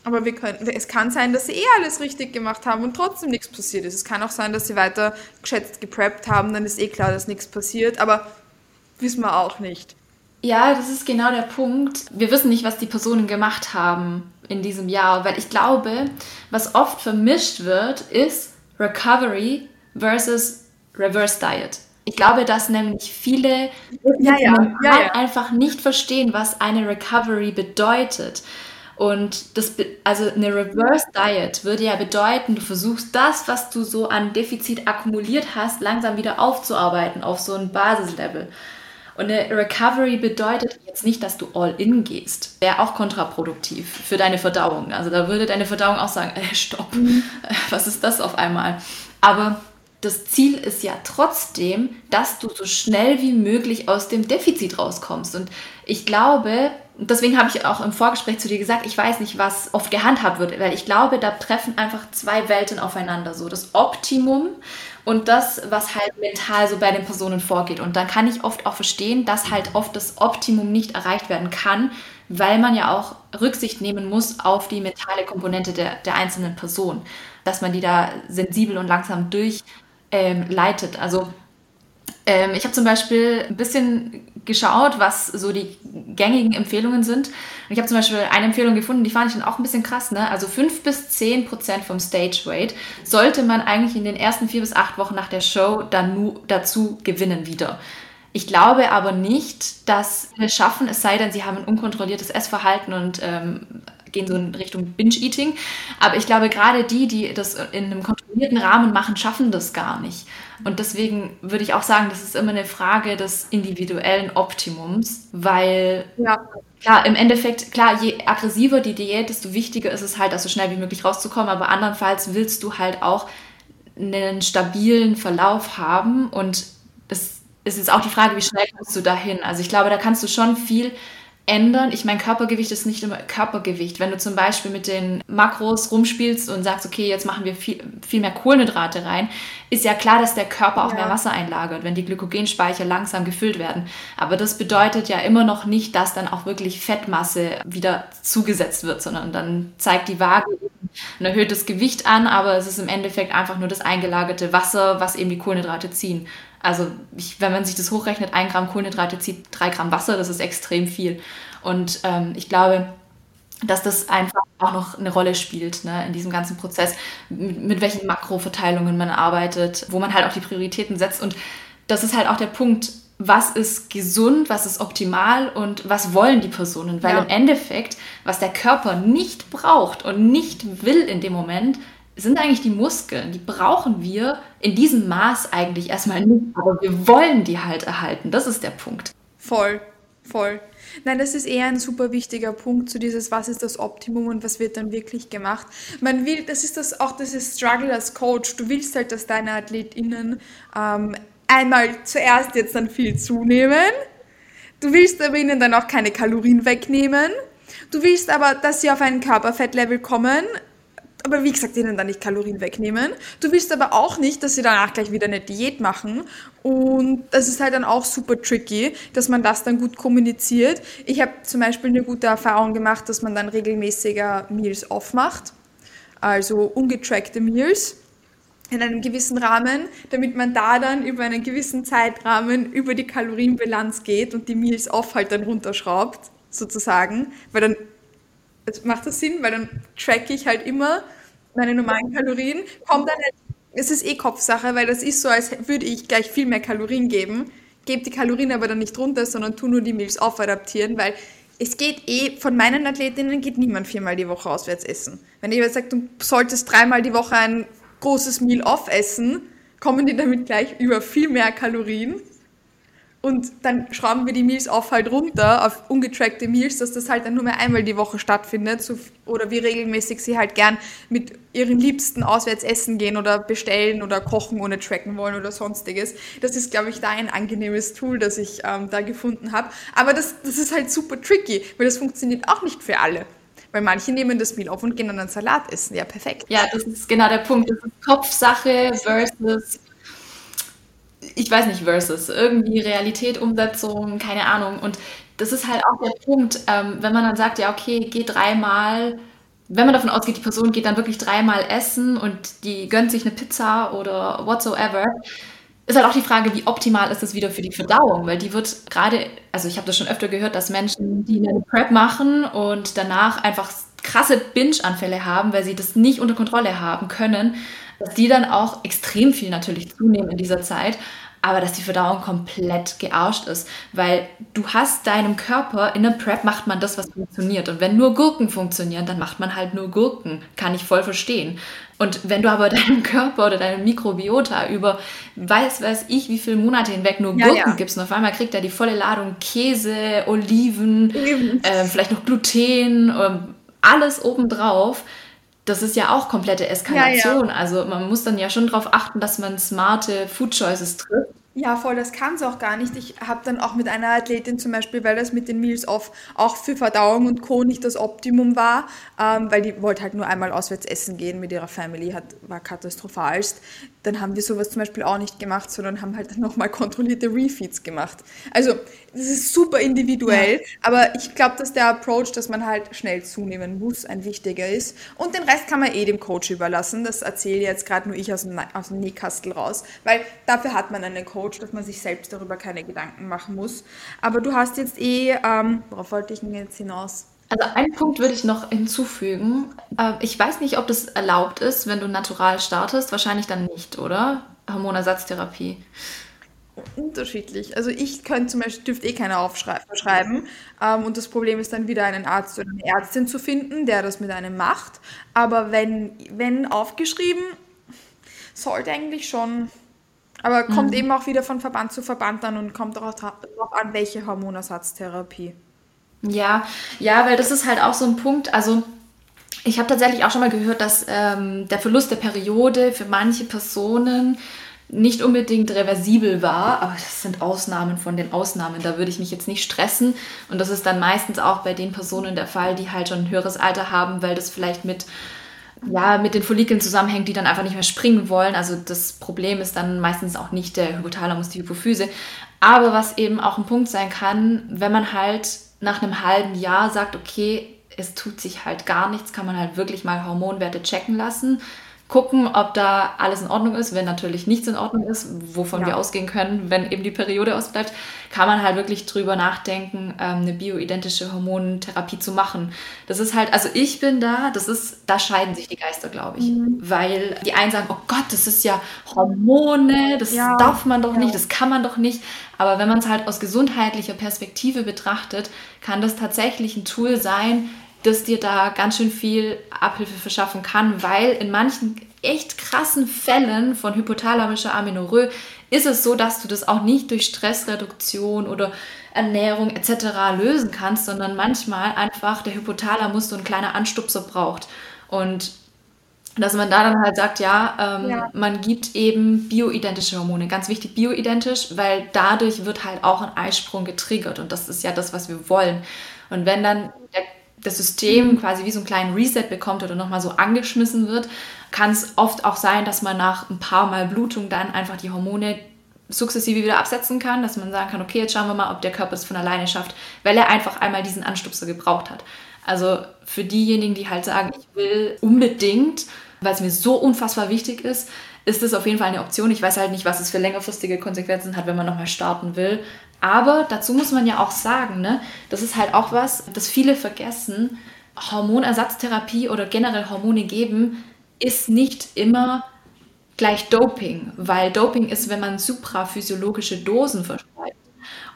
Aber können, es kann sein, dass sie eh alles richtig gemacht haben und trotzdem nichts passiert ist. Es kann auch sein, dass sie weiter geschätzt gepreppt haben, dann ist eh klar, dass nichts passiert. Aber wissen wir auch nicht. Ja, das ist genau der Punkt. Wir wissen nicht, was die Personen gemacht haben in diesem Jahr, weil ich glaube, was oft vermischt wird, ist, Recovery versus Reverse Diet. Ich glaube, dass nämlich viele ja, ja, ja, einfach nicht verstehen, was eine Recovery bedeutet. Und das, also eine Reverse Diet würde ja bedeuten, du versuchst das, was du so an Defizit akkumuliert hast, langsam wieder aufzuarbeiten auf so ein Basislevel. Und eine Recovery bedeutet jetzt nicht, dass du all in gehst. Wäre auch kontraproduktiv für deine Verdauung. Also da würde deine Verdauung auch sagen, äh, stopp, mhm. was ist das auf einmal? Aber das Ziel ist ja trotzdem, dass du so schnell wie möglich aus dem Defizit rauskommst. Und ich glaube, deswegen habe ich auch im Vorgespräch zu dir gesagt, ich weiß nicht, was oft gehandhabt wird, weil ich glaube, da treffen einfach zwei Welten aufeinander. So das Optimum und das, was halt mental so bei den Personen vorgeht. Und dann kann ich oft auch verstehen, dass halt oft das Optimum nicht erreicht werden kann, weil man ja auch Rücksicht nehmen muss auf die mentale Komponente der, der einzelnen Person, dass man die da sensibel und langsam durchleitet. Ähm, also ähm, ich habe zum Beispiel ein bisschen geschaut, was so die gängigen Empfehlungen sind. Ich habe zum Beispiel eine Empfehlung gefunden, die fand ich dann auch ein bisschen krass. Ne? Also 5 bis 10 Prozent vom Stage Weight sollte man eigentlich in den ersten vier bis acht Wochen nach der Show dann nur dazu gewinnen wieder. Ich glaube aber nicht, dass wir es schaffen, es sei denn, sie haben ein unkontrolliertes Essverhalten und ähm, gehen so in Richtung Binge-Eating. Aber ich glaube, gerade die, die das in einem kontrollierten Rahmen machen, schaffen das gar nicht. Und deswegen würde ich auch sagen, das ist immer eine Frage des individuellen Optimums, weil ja. klar, im Endeffekt, klar, je aggressiver die Diät, desto wichtiger ist es halt, dass so schnell wie möglich rauszukommen. Aber andernfalls willst du halt auch einen stabilen Verlauf haben und es ist jetzt auch die Frage, wie schnell kommst du dahin? Also ich glaube, da kannst du schon viel ändern. Ich meine, Körpergewicht ist nicht immer Körpergewicht. Wenn du zum Beispiel mit den Makros rumspielst und sagst, okay, jetzt machen wir viel, viel mehr Kohlenhydrate rein, ist ja klar, dass der Körper auch ja. mehr Wasser einlagert, wenn die Glykogenspeicher langsam gefüllt werden. Aber das bedeutet ja immer noch nicht, dass dann auch wirklich Fettmasse wieder zugesetzt wird, sondern dann zeigt die Waage ein erhöhtes Gewicht an, aber es ist im Endeffekt einfach nur das eingelagerte Wasser, was eben die Kohlenhydrate ziehen. Also ich, wenn man sich das hochrechnet, ein Gramm Kohlenhydrate zieht drei Gramm Wasser, das ist extrem viel. Und ähm, ich glaube, dass das einfach auch noch eine Rolle spielt ne, in diesem ganzen Prozess, mit, mit welchen Makroverteilungen man arbeitet, wo man halt auch die Prioritäten setzt. Und das ist halt auch der Punkt, was ist gesund, was ist optimal und was wollen die Personen. Weil ja. im Endeffekt, was der Körper nicht braucht und nicht will in dem Moment, sind eigentlich die Muskeln. Die brauchen wir in diesem Maß eigentlich erstmal nicht, aber wir wollen die halt erhalten. Das ist der Punkt. Voll, voll. Nein, das ist eher ein super wichtiger Punkt, zu dieses, was ist das Optimum und was wird dann wirklich gemacht. Man will, das ist das auch dieses Struggle als Coach. Du willst halt, dass deine AthletInnen ähm, einmal zuerst jetzt dann viel zunehmen. Du willst aber ihnen dann auch keine Kalorien wegnehmen. Du willst aber, dass sie auf ein Körperfettlevel kommen, aber wie gesagt, denen dann nicht Kalorien wegnehmen. Du willst aber auch nicht, dass sie danach gleich wieder eine Diät machen. Und das ist halt dann auch super tricky, dass man das dann gut kommuniziert. Ich habe zum Beispiel eine gute Erfahrung gemacht, dass man dann regelmäßiger Meals aufmacht. Also ungetrackte Meals in einem gewissen Rahmen, damit man da dann über einen gewissen Zeitrahmen über die Kalorienbilanz geht und die Meals off halt dann runterschraubt, sozusagen. Weil dann macht das Sinn, weil dann tracke ich halt immer meine normalen Kalorien, kommt dann halt, es ist eh Kopfsache, weil das ist so, als würde ich gleich viel mehr Kalorien geben, gebe die Kalorien aber dann nicht runter, sondern tu nur die Meals aufadaptieren, weil es geht eh, von meinen Athletinnen geht niemand viermal die Woche auswärts essen. Wenn jemand sagt, du solltest dreimal die Woche ein großes Meal off essen, kommen die damit gleich über viel mehr Kalorien und dann schrauben wir die Meals auf halt runter, auf ungetrackte Meals, dass das halt dann nur mehr einmal die Woche stattfindet. So, oder wie regelmäßig sie halt gern mit ihren Liebsten auswärts essen gehen oder bestellen oder kochen ohne tracken wollen oder sonstiges. Das ist, glaube ich, da ein angenehmes Tool, das ich ähm, da gefunden habe. Aber das, das ist halt super tricky, weil das funktioniert auch nicht für alle. Weil manche nehmen das Meal auf und gehen dann einen Salat essen. Ja, perfekt. Ja, das ist genau der Punkt. Das ist Kopfsache versus ich weiß nicht, versus irgendwie Realität, Umsetzung, keine Ahnung. Und das ist halt auch der Punkt, ähm, wenn man dann sagt, ja, okay, geh dreimal, wenn man davon ausgeht, die Person geht dann wirklich dreimal essen und die gönnt sich eine Pizza oder whatsoever, ist halt auch die Frage, wie optimal ist das wieder für die Verdauung, weil die wird gerade, also ich habe das schon öfter gehört, dass Menschen, die eine Prep machen und danach einfach krasse Binge-Anfälle haben, weil sie das nicht unter Kontrolle haben können, dass die dann auch extrem viel natürlich zunehmen in dieser Zeit, aber dass die Verdauung komplett gearscht ist, weil du hast deinem Körper, in der Prep macht man das, was funktioniert. Und wenn nur Gurken funktionieren, dann macht man halt nur Gurken. Kann ich voll verstehen. Und wenn du aber deinem Körper oder deinem Mikrobiota über weiß, weiß ich, wie viele Monate hinweg nur Gurken ja, ja. gibst und auf einmal kriegt er die volle Ladung Käse, Oliven, äh, vielleicht noch Gluten, äh, alles obendrauf, das ist ja auch komplette Eskalation. Ja, ja. Also man muss dann ja schon darauf achten, dass man smarte Food Choices trifft. Ja, voll, das kann es auch gar nicht. Ich habe dann auch mit einer Athletin zum Beispiel, weil das mit den Meals off auch für Verdauung und Co. nicht das Optimum war, ähm, weil die wollte halt nur einmal auswärts essen gehen mit ihrer Family, hat, war katastrophalst dann haben wir sowas zum Beispiel auch nicht gemacht, sondern haben halt nochmal kontrollierte Refeeds gemacht. Also das ist super individuell, ja. aber ich glaube, dass der Approach, dass man halt schnell zunehmen muss, ein wichtiger ist. Und den Rest kann man eh dem Coach überlassen. Das erzähle jetzt gerade nur ich aus dem, aus dem Nähkastel raus, weil dafür hat man einen Coach, dass man sich selbst darüber keine Gedanken machen muss. Aber du hast jetzt eh, ähm, worauf wollte ich denn jetzt hinaus? Also einen Punkt würde ich noch hinzufügen. Ähm, ich weiß nicht, ob das erlaubt ist, wenn du natural startest. Wahrscheinlich dann nicht, oder? Hormonersatztherapie. Unterschiedlich. Also ich könnte zum Beispiel, dürfte eh keiner verschreiben. Ähm, und das Problem ist dann wieder einen Arzt oder eine Ärztin zu finden, der das mit einem macht. Aber wenn, wenn aufgeschrieben, sollte eigentlich schon. Aber kommt mhm. eben auch wieder von Verband zu Verband an und kommt auch darauf an, welche Hormonersatztherapie. Ja, ja, weil das ist halt auch so ein Punkt. Also ich habe tatsächlich auch schon mal gehört, dass ähm, der Verlust der Periode für manche Personen nicht unbedingt reversibel war, aber das sind Ausnahmen von den Ausnahmen. Da würde ich mich jetzt nicht stressen. Und das ist dann meistens auch bei den Personen der Fall, die halt schon ein höheres Alter haben, weil das vielleicht mit, ja, mit den Follikeln zusammenhängt, die dann einfach nicht mehr springen wollen. Also das Problem ist dann meistens auch nicht der Hypothalamus, die Hypophyse. Aber was eben auch ein Punkt sein kann, wenn man halt nach einem halben Jahr sagt, okay, es tut sich halt gar nichts, kann man halt wirklich mal Hormonwerte checken lassen gucken, ob da alles in Ordnung ist. Wenn natürlich nichts in Ordnung ist, wovon ja. wir ausgehen können, wenn eben die Periode ausbleibt, kann man halt wirklich drüber nachdenken, ähm, eine bioidentische Hormontherapie zu machen. Das ist halt, also ich bin da, das ist, da scheiden sich die Geister, glaube ich. Mhm. Weil die einen sagen, oh Gott, das ist ja Hormone, das ja. darf man doch ja. nicht, das kann man doch nicht. Aber wenn man es halt aus gesundheitlicher Perspektive betrachtet, kann das tatsächlich ein Tool sein, das dir da ganz schön viel Abhilfe verschaffen kann, weil in manchen echt krassen Fällen von hypothalamischer Amenorrhoe ist es so, dass du das auch nicht durch Stressreduktion oder Ernährung etc. lösen kannst, sondern manchmal einfach der Hypothalamus so ein kleiner Anstupser braucht. Und dass man da dann halt sagt, ja, ähm, ja, man gibt eben bioidentische Hormone. Ganz wichtig, bioidentisch, weil dadurch wird halt auch ein Eisprung getriggert und das ist ja das, was wir wollen. Und wenn dann der das System quasi wie so einen kleinen Reset bekommt oder nochmal so angeschmissen wird, kann es oft auch sein, dass man nach ein paar Mal Blutung dann einfach die Hormone sukzessive wieder absetzen kann, dass man sagen kann, okay, jetzt schauen wir mal, ob der Körper es von alleine schafft, weil er einfach einmal diesen Anstupser gebraucht hat. Also für diejenigen, die halt sagen, ich will unbedingt, weil es mir so unfassbar wichtig ist, ist das auf jeden Fall eine Option. Ich weiß halt nicht, was es für längerfristige Konsequenzen hat, wenn man nochmal starten will. Aber dazu muss man ja auch sagen, ne, das ist halt auch was, das viele vergessen. Hormonersatztherapie oder generell Hormone geben ist nicht immer gleich Doping, weil Doping ist, wenn man supraphysiologische Dosen verschreibt.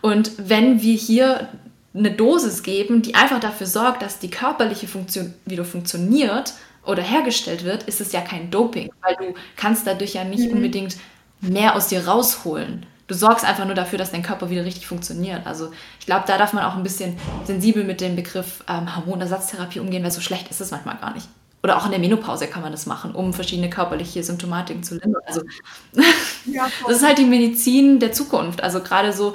Und wenn wir hier eine Dosis geben, die einfach dafür sorgt, dass die körperliche Funktion wieder funktioniert oder hergestellt wird, ist es ja kein Doping, weil du kannst dadurch ja nicht mhm. unbedingt mehr aus dir rausholen du sorgst einfach nur dafür, dass dein Körper wieder richtig funktioniert. Also ich glaube, da darf man auch ein bisschen sensibel mit dem Begriff ähm, Hormonersatztherapie umgehen, weil so schlecht ist es manchmal gar nicht. Oder auch in der Menopause kann man das machen, um verschiedene körperliche Symptomatiken zu lindern. Also ja, das ist halt die Medizin der Zukunft. Also gerade so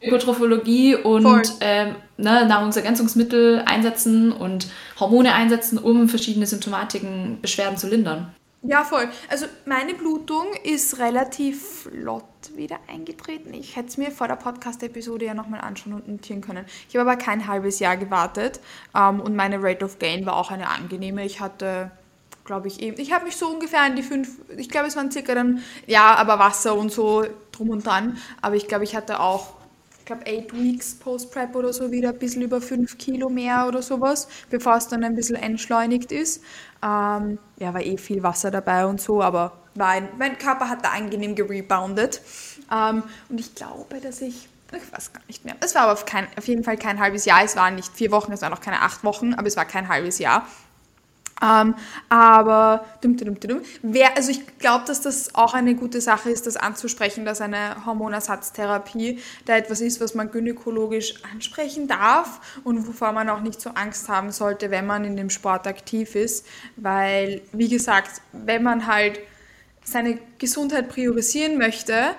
Ökotrophologie und ähm, ne, Nahrungsergänzungsmittel einsetzen und Hormone einsetzen, um verschiedene Symptomatiken, Beschwerden zu lindern. Ja, voll. Also meine Blutung ist relativ flott wieder eingetreten. Ich hätte es mir vor der Podcast-Episode ja nochmal anschauen und notieren können. Ich habe aber kein halbes Jahr gewartet ähm, und meine Rate of Gain war auch eine angenehme. Ich hatte, glaube ich, eben, ich habe mich so ungefähr an die fünf, ich glaube, es waren circa dann, ja, aber Wasser und so drum und dran. Aber ich glaube, ich hatte auch glaube, 8 Weeks Post-Prep oder so wieder ein bisschen über 5 Kilo mehr oder sowas, bevor es dann ein bisschen entschleunigt ist. Ähm, ja, war eh viel Wasser dabei und so, aber mein, mein Körper hat da angenehm gereboundet. Ähm, und ich glaube, dass ich, ich weiß gar nicht mehr, es war aber auf, kein, auf jeden Fall kein halbes Jahr, es waren nicht vier Wochen, es waren auch keine acht Wochen, aber es war kein halbes Jahr. Ähm, aber dum, dum, dum, wer, also ich glaube, dass das auch eine gute Sache ist, das anzusprechen, dass eine Hormonersatztherapie da etwas ist, was man gynäkologisch ansprechen darf und wovor man auch nicht so Angst haben sollte, wenn man in dem Sport aktiv ist. Weil, wie gesagt, wenn man halt seine Gesundheit priorisieren möchte,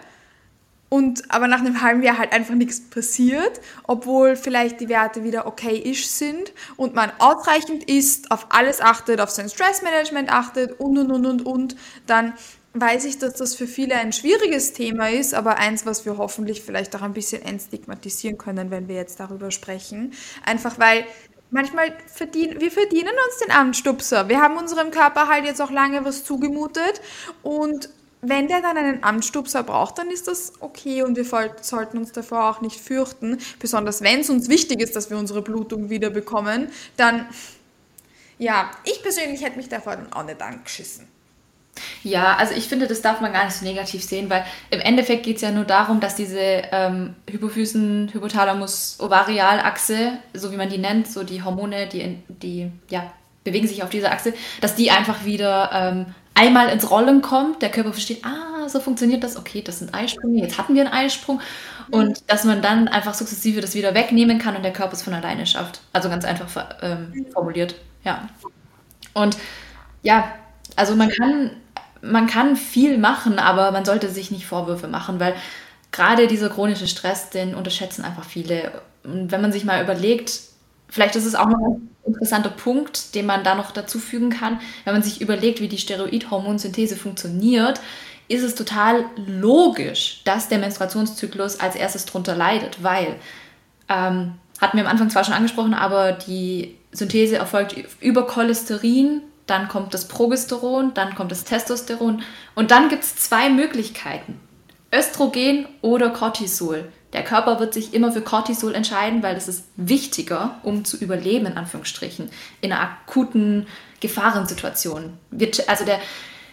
und aber nach einem halben Jahr halt einfach nichts passiert, obwohl vielleicht die Werte wieder okay-ish sind und man ausreichend isst, auf alles achtet, auf sein Stressmanagement achtet und und und und und, dann weiß ich, dass das für viele ein schwieriges Thema ist, aber eins, was wir hoffentlich vielleicht auch ein bisschen entstigmatisieren können, wenn wir jetzt darüber sprechen. Einfach weil manchmal verdienen, wir verdienen uns den Anstupser. Wir haben unserem Körper halt jetzt auch lange was zugemutet und wenn der dann einen Anstupser braucht, dann ist das okay und wir sollten uns davor auch nicht fürchten. Besonders wenn es uns wichtig ist, dass wir unsere Blutung wieder bekommen, dann, ja, ich persönlich hätte mich davor dann auch nicht angeschissen. Ja, also ich finde, das darf man gar nicht so negativ sehen, weil im Endeffekt geht es ja nur darum, dass diese ähm, Hypophysen, Hypothalamus, Ovarialachse, so wie man die nennt, so die Hormone, die, die ja, bewegen sich auf dieser Achse, dass die einfach wieder ähm, einmal ins Rollen kommt, der Körper versteht, ah, so funktioniert das, okay, das sind Eisprünge, jetzt hatten wir einen Eisprung und dass man dann einfach sukzessive das wieder wegnehmen kann und der Körper es von alleine schafft. Also ganz einfach ähm, formuliert, ja. Und ja, also man kann man kann viel machen, aber man sollte sich nicht Vorwürfe machen, weil gerade dieser chronische Stress, den unterschätzen einfach viele. Und wenn man sich mal überlegt, vielleicht ist es auch noch ein interessanter Punkt, den man da noch dazu fügen kann, wenn man sich überlegt, wie die Steroidhormonsynthese funktioniert, ist es total logisch, dass der Menstruationszyklus als erstes drunter leidet, weil, ähm, hatten wir am Anfang zwar schon angesprochen, aber die Synthese erfolgt über Cholesterin, dann kommt das Progesteron, dann kommt das Testosteron und dann gibt es zwei Möglichkeiten. Östrogen oder Cortisol. Der Körper wird sich immer für Cortisol entscheiden, weil das ist wichtiger, um zu überleben, in Anführungsstrichen, in einer akuten Gefahrensituation. also der,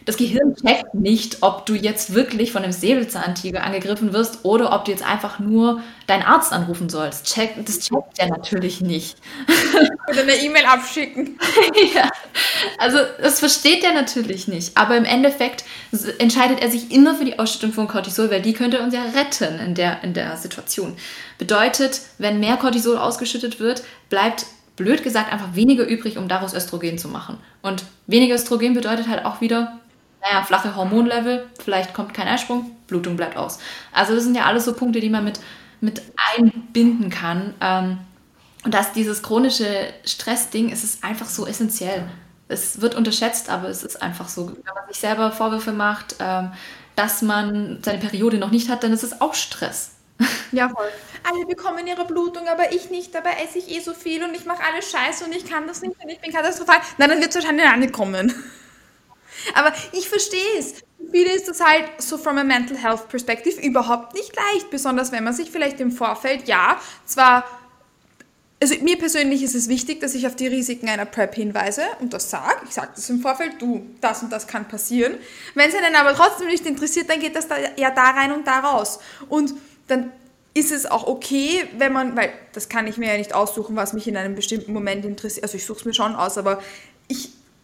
das Gehirn checkt nicht, ob du jetzt wirklich von einem Säbelzahntiger angegriffen wirst oder ob du jetzt einfach nur deinen Arzt anrufen sollst. Check, das checkt er natürlich nicht. Oder eine E-Mail abschicken. ja. Also das versteht er natürlich nicht. Aber im Endeffekt entscheidet er sich immer für die Ausschüttung von Cortisol, weil die könnte uns ja retten in der, in der Situation. Bedeutet, wenn mehr Cortisol ausgeschüttet wird, bleibt blöd gesagt einfach weniger übrig, um daraus Östrogen zu machen. Und weniger Östrogen bedeutet halt auch wieder naja, flache Hormonlevel, vielleicht kommt kein Eisprung, Blutung bleibt aus. Also das sind ja alles so Punkte, die man mit, mit einbinden kann. Ähm, und dass dieses chronische Stressding, ist es einfach so essentiell. Es wird unterschätzt, aber es ist einfach so. Wenn man sich selber Vorwürfe macht, ähm, dass man seine Periode noch nicht hat, dann ist es auch Stress. Ja, voll. Alle bekommen ihre Blutung, aber ich nicht. Dabei esse ich eh so viel und ich mache alles scheiße und ich kann das nicht und ich bin katastrophal. Na, dann wird es wahrscheinlich auch nicht kommen. Aber ich verstehe es. Viele ist das halt so from a mental health perspective überhaupt nicht leicht, besonders wenn man sich vielleicht im Vorfeld, ja, zwar, also mir persönlich ist es wichtig, dass ich auf die Risiken einer PrEP hinweise und das sage. Ich sage das im Vorfeld, du, das und das kann passieren. Wenn es einen aber trotzdem nicht interessiert, dann geht das da, ja da rein und da raus. Und dann ist es auch okay, wenn man, weil das kann ich mir ja nicht aussuchen, was mich in einem bestimmten Moment interessiert. Also ich suche es mir schon aus, aber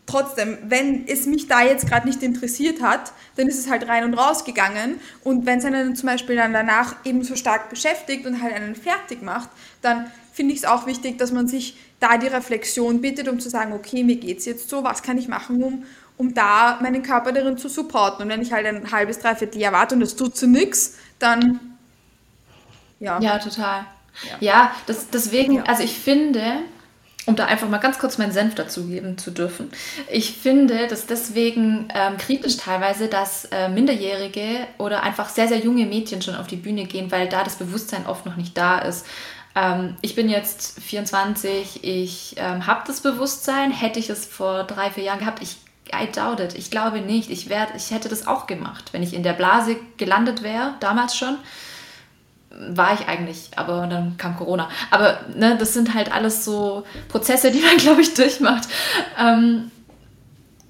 trotzdem, wenn es mich da jetzt gerade nicht interessiert hat, dann ist es halt rein und raus gegangen. Und wenn es einen zum Beispiel dann danach eben so stark beschäftigt und halt einen fertig macht, dann finde ich es auch wichtig, dass man sich da die Reflexion bittet, um zu sagen, okay, mir geht es jetzt so, was kann ich machen, um, um da meinen Körper darin zu supporten. Und wenn ich halt ein halbes, dreiviertel Jahr warte und das tut zu nichts, dann ja. Ja, total. Ja, ja das, deswegen, ja. also ich finde, um da einfach mal ganz kurz meinen Senf dazu geben zu dürfen. Ich finde das deswegen ähm, kritisch teilweise, dass äh, Minderjährige oder einfach sehr, sehr junge Mädchen schon auf die Bühne gehen, weil da das Bewusstsein oft noch nicht da ist. Ähm, ich bin jetzt 24, ich ähm, habe das Bewusstsein. Hätte ich es vor drei, vier Jahren gehabt, ich I doubt it. Ich glaube nicht. Ich, werd, ich hätte das auch gemacht, wenn ich in der Blase gelandet wäre, damals schon war ich eigentlich, aber dann kam Corona. Aber ne, das sind halt alles so Prozesse, die man, glaube ich, durchmacht. Ähm,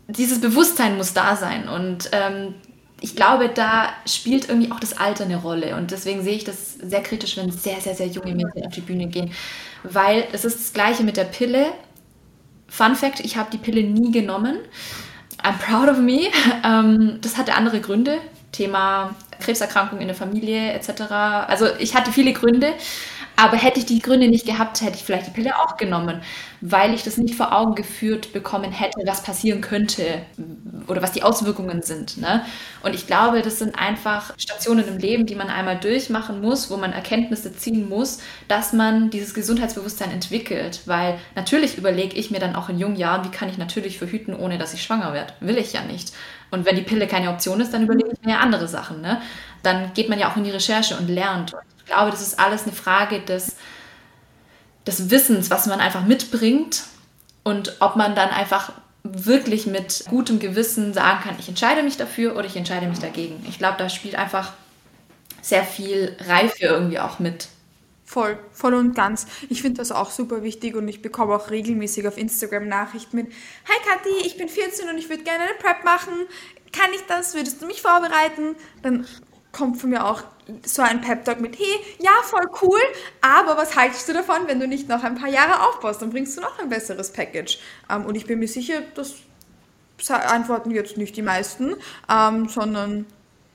dieses Bewusstsein muss da sein und ähm, ich glaube, da spielt irgendwie auch das Alter eine Rolle und deswegen sehe ich das sehr kritisch, wenn sehr, sehr, sehr junge Mädchen auf die Bühne gehen, weil es ist das Gleiche mit der Pille. Fun Fact, ich habe die Pille nie genommen. I'm proud of me. Ähm, das hatte andere Gründe. Thema Krebserkrankung in der Familie etc. Also ich hatte viele Gründe, aber hätte ich die Gründe nicht gehabt, hätte ich vielleicht die Pille auch genommen, weil ich das nicht vor Augen geführt bekommen hätte, was passieren könnte oder was die Auswirkungen sind. Ne? Und ich glaube, das sind einfach Stationen im Leben, die man einmal durchmachen muss, wo man Erkenntnisse ziehen muss, dass man dieses Gesundheitsbewusstsein entwickelt. Weil natürlich überlege ich mir dann auch in jungen Jahren, wie kann ich natürlich verhüten, ohne dass ich schwanger werde. Will ich ja nicht. Und wenn die Pille keine Option ist, dann überlege ich mir ja andere Sachen. Ne? Dann geht man ja auch in die Recherche und lernt. Und ich glaube, das ist alles eine Frage des, des Wissens, was man einfach mitbringt und ob man dann einfach wirklich mit gutem Gewissen sagen kann, ich entscheide mich dafür oder ich entscheide mich dagegen. Ich glaube, da spielt einfach sehr viel Reife irgendwie auch mit. Voll, voll und ganz. Ich finde das auch super wichtig und ich bekomme auch regelmäßig auf Instagram Nachrichten mit, Hi Kathi, ich bin 14 und ich würde gerne eine Prep machen. Kann ich das? Würdest du mich vorbereiten? Dann kommt von mir auch so ein Pep-Talk mit, hey, ja, voll cool, aber was haltest du davon, wenn du nicht noch ein paar Jahre aufbaust? Dann bringst du noch ein besseres Package. Ähm, und ich bin mir sicher, das antworten jetzt nicht die meisten, ähm, sondern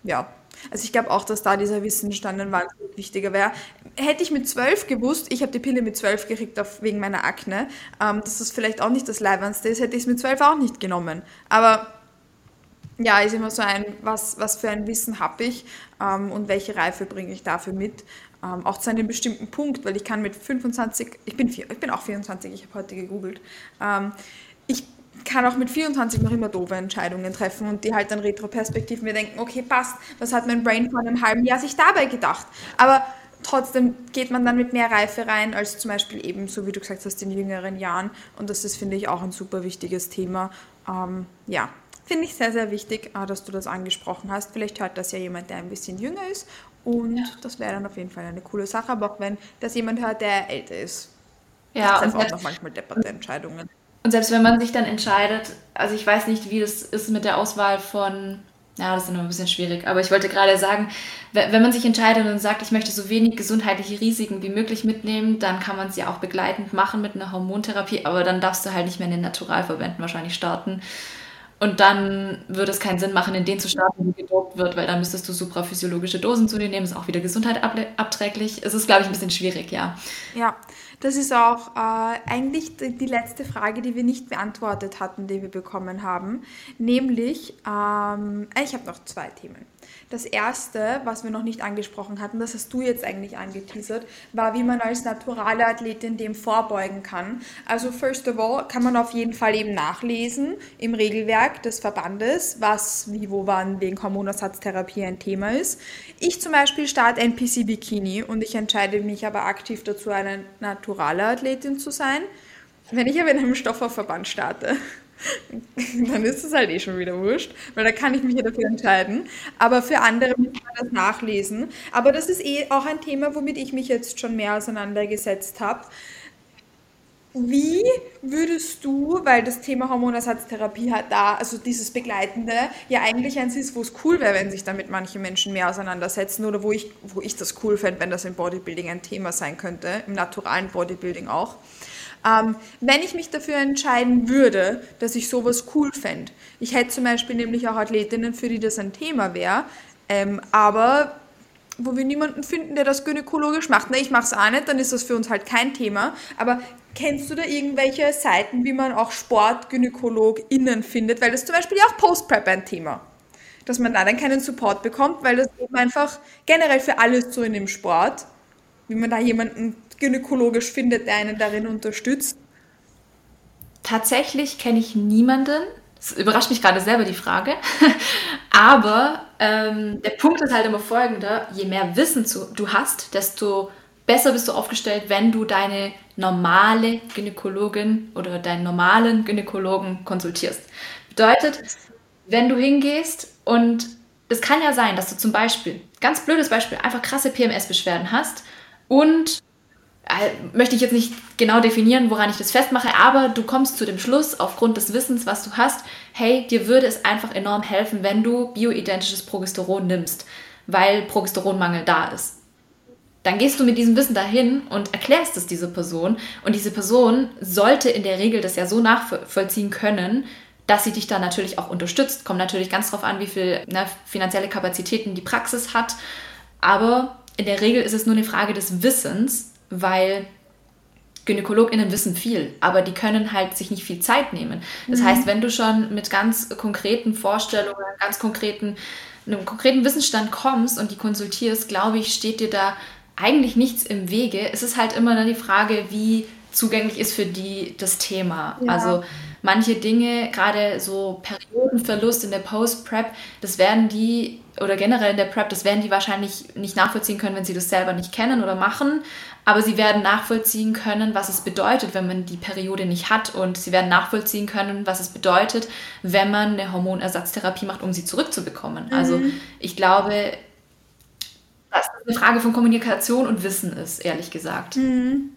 ja, also ich glaube auch, dass da dieser Wissensstand ein wahnsinnig wichtiger wäre. Hätte ich mit zwölf gewusst, ich habe die Pille mit zwölf gekriegt auf, wegen meiner Akne, ähm, dass das vielleicht auch nicht das Leibernste ist, hätte ich es mit zwölf auch nicht genommen. Aber Ja, ist immer so ein, was, was für ein Wissen habe ich ähm, und welche Reife bringe ich dafür mit. Ähm, auch zu einem bestimmten Punkt, weil ich kann mit 25, ich bin, ich bin auch 24, ich habe heute gegoogelt, ähm, ich kann auch mit 24 noch immer doofe Entscheidungen treffen und die halt dann retroperspektiv mir denken, okay, passt, was hat mein Brain vor einem halben Jahr sich dabei gedacht? Aber trotzdem geht man dann mit mehr Reife rein, als zum Beispiel eben, so wie du gesagt hast, in jüngeren Jahren. Und das ist, finde ich, auch ein super wichtiges Thema. Ähm, ja, finde ich sehr, sehr wichtig, äh, dass du das angesprochen hast. Vielleicht hört das ja jemand, der ein bisschen jünger ist. Und ja. das wäre dann auf jeden Fall eine coole Sache. Aber auch wenn das jemand hört, der älter ist. Ja, das auch noch manchmal depperte Entscheidungen. Und selbst wenn man sich dann entscheidet, also ich weiß nicht, wie das ist mit der Auswahl von, ja, das ist immer ein bisschen schwierig, aber ich wollte gerade sagen, wenn man sich entscheidet und sagt, ich möchte so wenig gesundheitliche Risiken wie möglich mitnehmen, dann kann man es ja auch begleitend machen mit einer Hormontherapie, aber dann darfst du halt nicht mehr in den Naturalverbänden wahrscheinlich starten. Und dann würde es keinen Sinn machen, in den zu starten, wo gedopt wird, weil dann müsstest du supraphysiologische Dosen zu dir nehmen, ist auch wieder gesundheitsabträglich. Es ist, glaube ich, ein bisschen schwierig, ja. Ja, das ist auch äh, eigentlich die letzte Frage, die wir nicht beantwortet hatten, die wir bekommen haben. Nämlich, ähm, ich habe noch zwei Themen. Das erste, was wir noch nicht angesprochen hatten, das hast du jetzt eigentlich angeteasert, war, wie man als naturale Athletin dem vorbeugen kann. Also, first of all, kann man auf jeden Fall eben nachlesen im Regelwerk des Verbandes, was, wie, wo, wann wegen Hormonersatztherapie ein Thema ist. Ich zum Beispiel starte NPC Bikini und ich entscheide mich aber aktiv dazu, eine naturale Athletin zu sein. Wenn ich aber in einem Stoffverband starte, dann ist es halt eh schon wieder wurscht, weil da kann ich mich ja dafür entscheiden. Aber für andere muss man das nachlesen. Aber das ist eh auch ein Thema, womit ich mich jetzt schon mehr auseinandergesetzt habe. Wie würdest du, weil das Thema Hormonersatztherapie hat da, also dieses Begleitende, ja eigentlich eins ist, wo es cool wäre, wenn sich damit manche Menschen mehr auseinandersetzen oder wo ich, wo ich das cool fände, wenn das im Bodybuilding ein Thema sein könnte, im naturalen Bodybuilding auch. Ähm, wenn ich mich dafür entscheiden würde, dass ich sowas cool fände, ich hätte zum Beispiel nämlich auch Athletinnen, für die das ein Thema wäre, ähm, aber wo wir niemanden finden, der das gynäkologisch macht. Ne, ich mache es auch nicht, dann ist das für uns halt kein Thema. Aber kennst du da irgendwelche Seiten, wie man auch SportgynäkologInnen findet? Weil das zum Beispiel ja auch Post-Prep ein Thema. Dass man da dann keinen Support bekommt, weil das eben einfach generell für alles so in dem Sport, wie man da jemanden gynäkologisch findet, der einen darin unterstützt? Tatsächlich kenne ich niemanden. Das überrascht mich gerade selber die Frage. Aber ähm, der Punkt ist halt immer folgender: Je mehr Wissen du hast, desto besser bist du aufgestellt, wenn du deine normale Gynäkologin oder deinen normalen Gynäkologen konsultierst. Bedeutet, wenn du hingehst und es kann ja sein, dass du zum Beispiel, ganz blödes Beispiel, einfach krasse PMS-Beschwerden hast und möchte ich jetzt nicht genau definieren, woran ich das festmache, aber du kommst zu dem Schluss aufgrund des Wissens, was du hast, hey, dir würde es einfach enorm helfen, wenn du bioidentisches Progesteron nimmst, weil Progesteronmangel da ist. Dann gehst du mit diesem Wissen dahin und erklärst es dieser Person und diese Person sollte in der Regel das ja so nachvollziehen können, dass sie dich da natürlich auch unterstützt. Kommt natürlich ganz drauf an, wie viel ne, finanzielle Kapazitäten die Praxis hat, aber in der Regel ist es nur eine Frage des Wissens weil GynäkologInnen wissen viel, aber die können halt sich nicht viel Zeit nehmen. Das mhm. heißt, wenn du schon mit ganz konkreten Vorstellungen, ganz konkreten, einem konkreten Wissensstand kommst und die konsultierst, glaube ich, steht dir da eigentlich nichts im Wege. Es ist halt immer dann die Frage, wie zugänglich ist für die das Thema. Ja. Also manche Dinge, gerade so Periodenverlust in der Post-Prep, das werden die oder generell in der Prep, das werden die wahrscheinlich nicht nachvollziehen können, wenn sie das selber nicht kennen oder machen. Aber sie werden nachvollziehen können, was es bedeutet, wenn man die Periode nicht hat. Und sie werden nachvollziehen können, was es bedeutet, wenn man eine Hormonersatztherapie macht, um sie zurückzubekommen. Also mhm. Also ich glaube, dass das eine Frage von Kommunikation und Wissen ist, ehrlich gesagt. Mhm.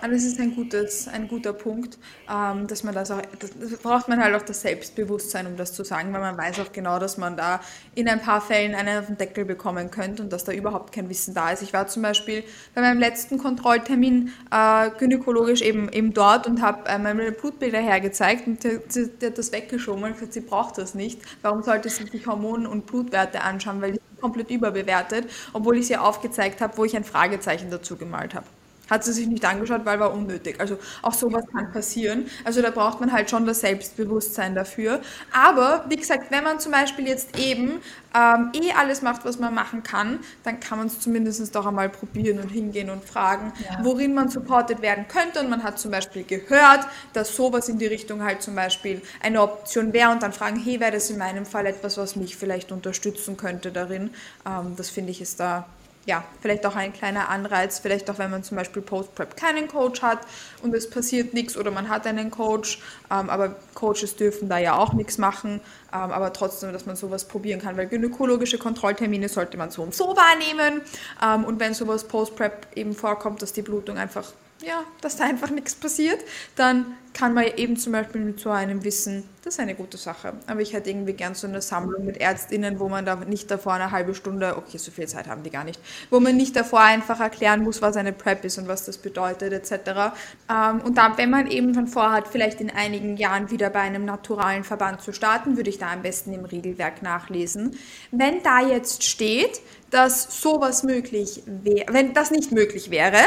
Aber das ist ein, gutes, ein guter Punkt, ähm, dass man das auch, das, braucht man halt auch das Selbstbewusstsein, um das zu sagen, weil man weiß auch genau, dass man da in ein paar Fällen einen auf den Deckel bekommen könnte und dass da überhaupt kein Wissen da ist. Ich war zum Beispiel bei meinem letzten Kontrolltermin äh, gynäkologisch eben, eben dort und habe äh, meine Blutbilder hergezeigt und sie, hat das weggeschoben und gesagt, sie braucht das nicht. Warum sollte sie sich Hormon- und Blutwerte anschauen, weil die sind komplett überbewertet, obwohl ich sie aufgezeigt habe, wo ich ein Fragezeichen dazu gemalt habe. Hat sie sich nicht angeschaut, weil war unnötig. Also auch sowas kann passieren. Also da braucht man halt schon das Selbstbewusstsein dafür. Aber wie gesagt, wenn man zum Beispiel jetzt eben ähm, eh alles macht, was man machen kann, dann kann man es zumindest doch einmal probieren und hingehen und fragen, ja. worin man supported werden könnte. Und man hat zum Beispiel gehört, dass sowas in die Richtung halt zum Beispiel eine Option wäre und dann fragen, hey, wäre das in meinem Fall etwas, was mich vielleicht unterstützen könnte darin. Ähm, das finde ich ist da ja, vielleicht auch ein kleiner Anreiz, vielleicht auch wenn man zum Beispiel Post-Prep keinen Coach hat und es passiert nichts oder man hat einen Coach, ähm, aber Coaches dürfen da ja auch nichts machen, ähm, aber trotzdem, dass man sowas probieren kann, weil gynäkologische Kontrolltermine sollte man so und so wahrnehmen ähm, und wenn sowas Post-Prep eben vorkommt, dass die Blutung einfach ja, dass da einfach nichts passiert, dann kann man eben zum Beispiel mit so einem Wissen, das ist eine gute Sache. Aber ich hätte irgendwie gern so eine Sammlung mit Ärztinnen, wo man da nicht davor eine halbe Stunde, okay, so viel Zeit haben die gar nicht, wo man nicht davor einfach erklären muss, was eine PrEP ist und was das bedeutet etc. Ähm, und dann, wenn man eben schon vorhat, vielleicht in einigen Jahren wieder bei einem naturalen Verband zu starten, würde ich da am besten im Regelwerk nachlesen. Wenn da jetzt steht, dass sowas möglich wäre, wenn das nicht möglich wäre,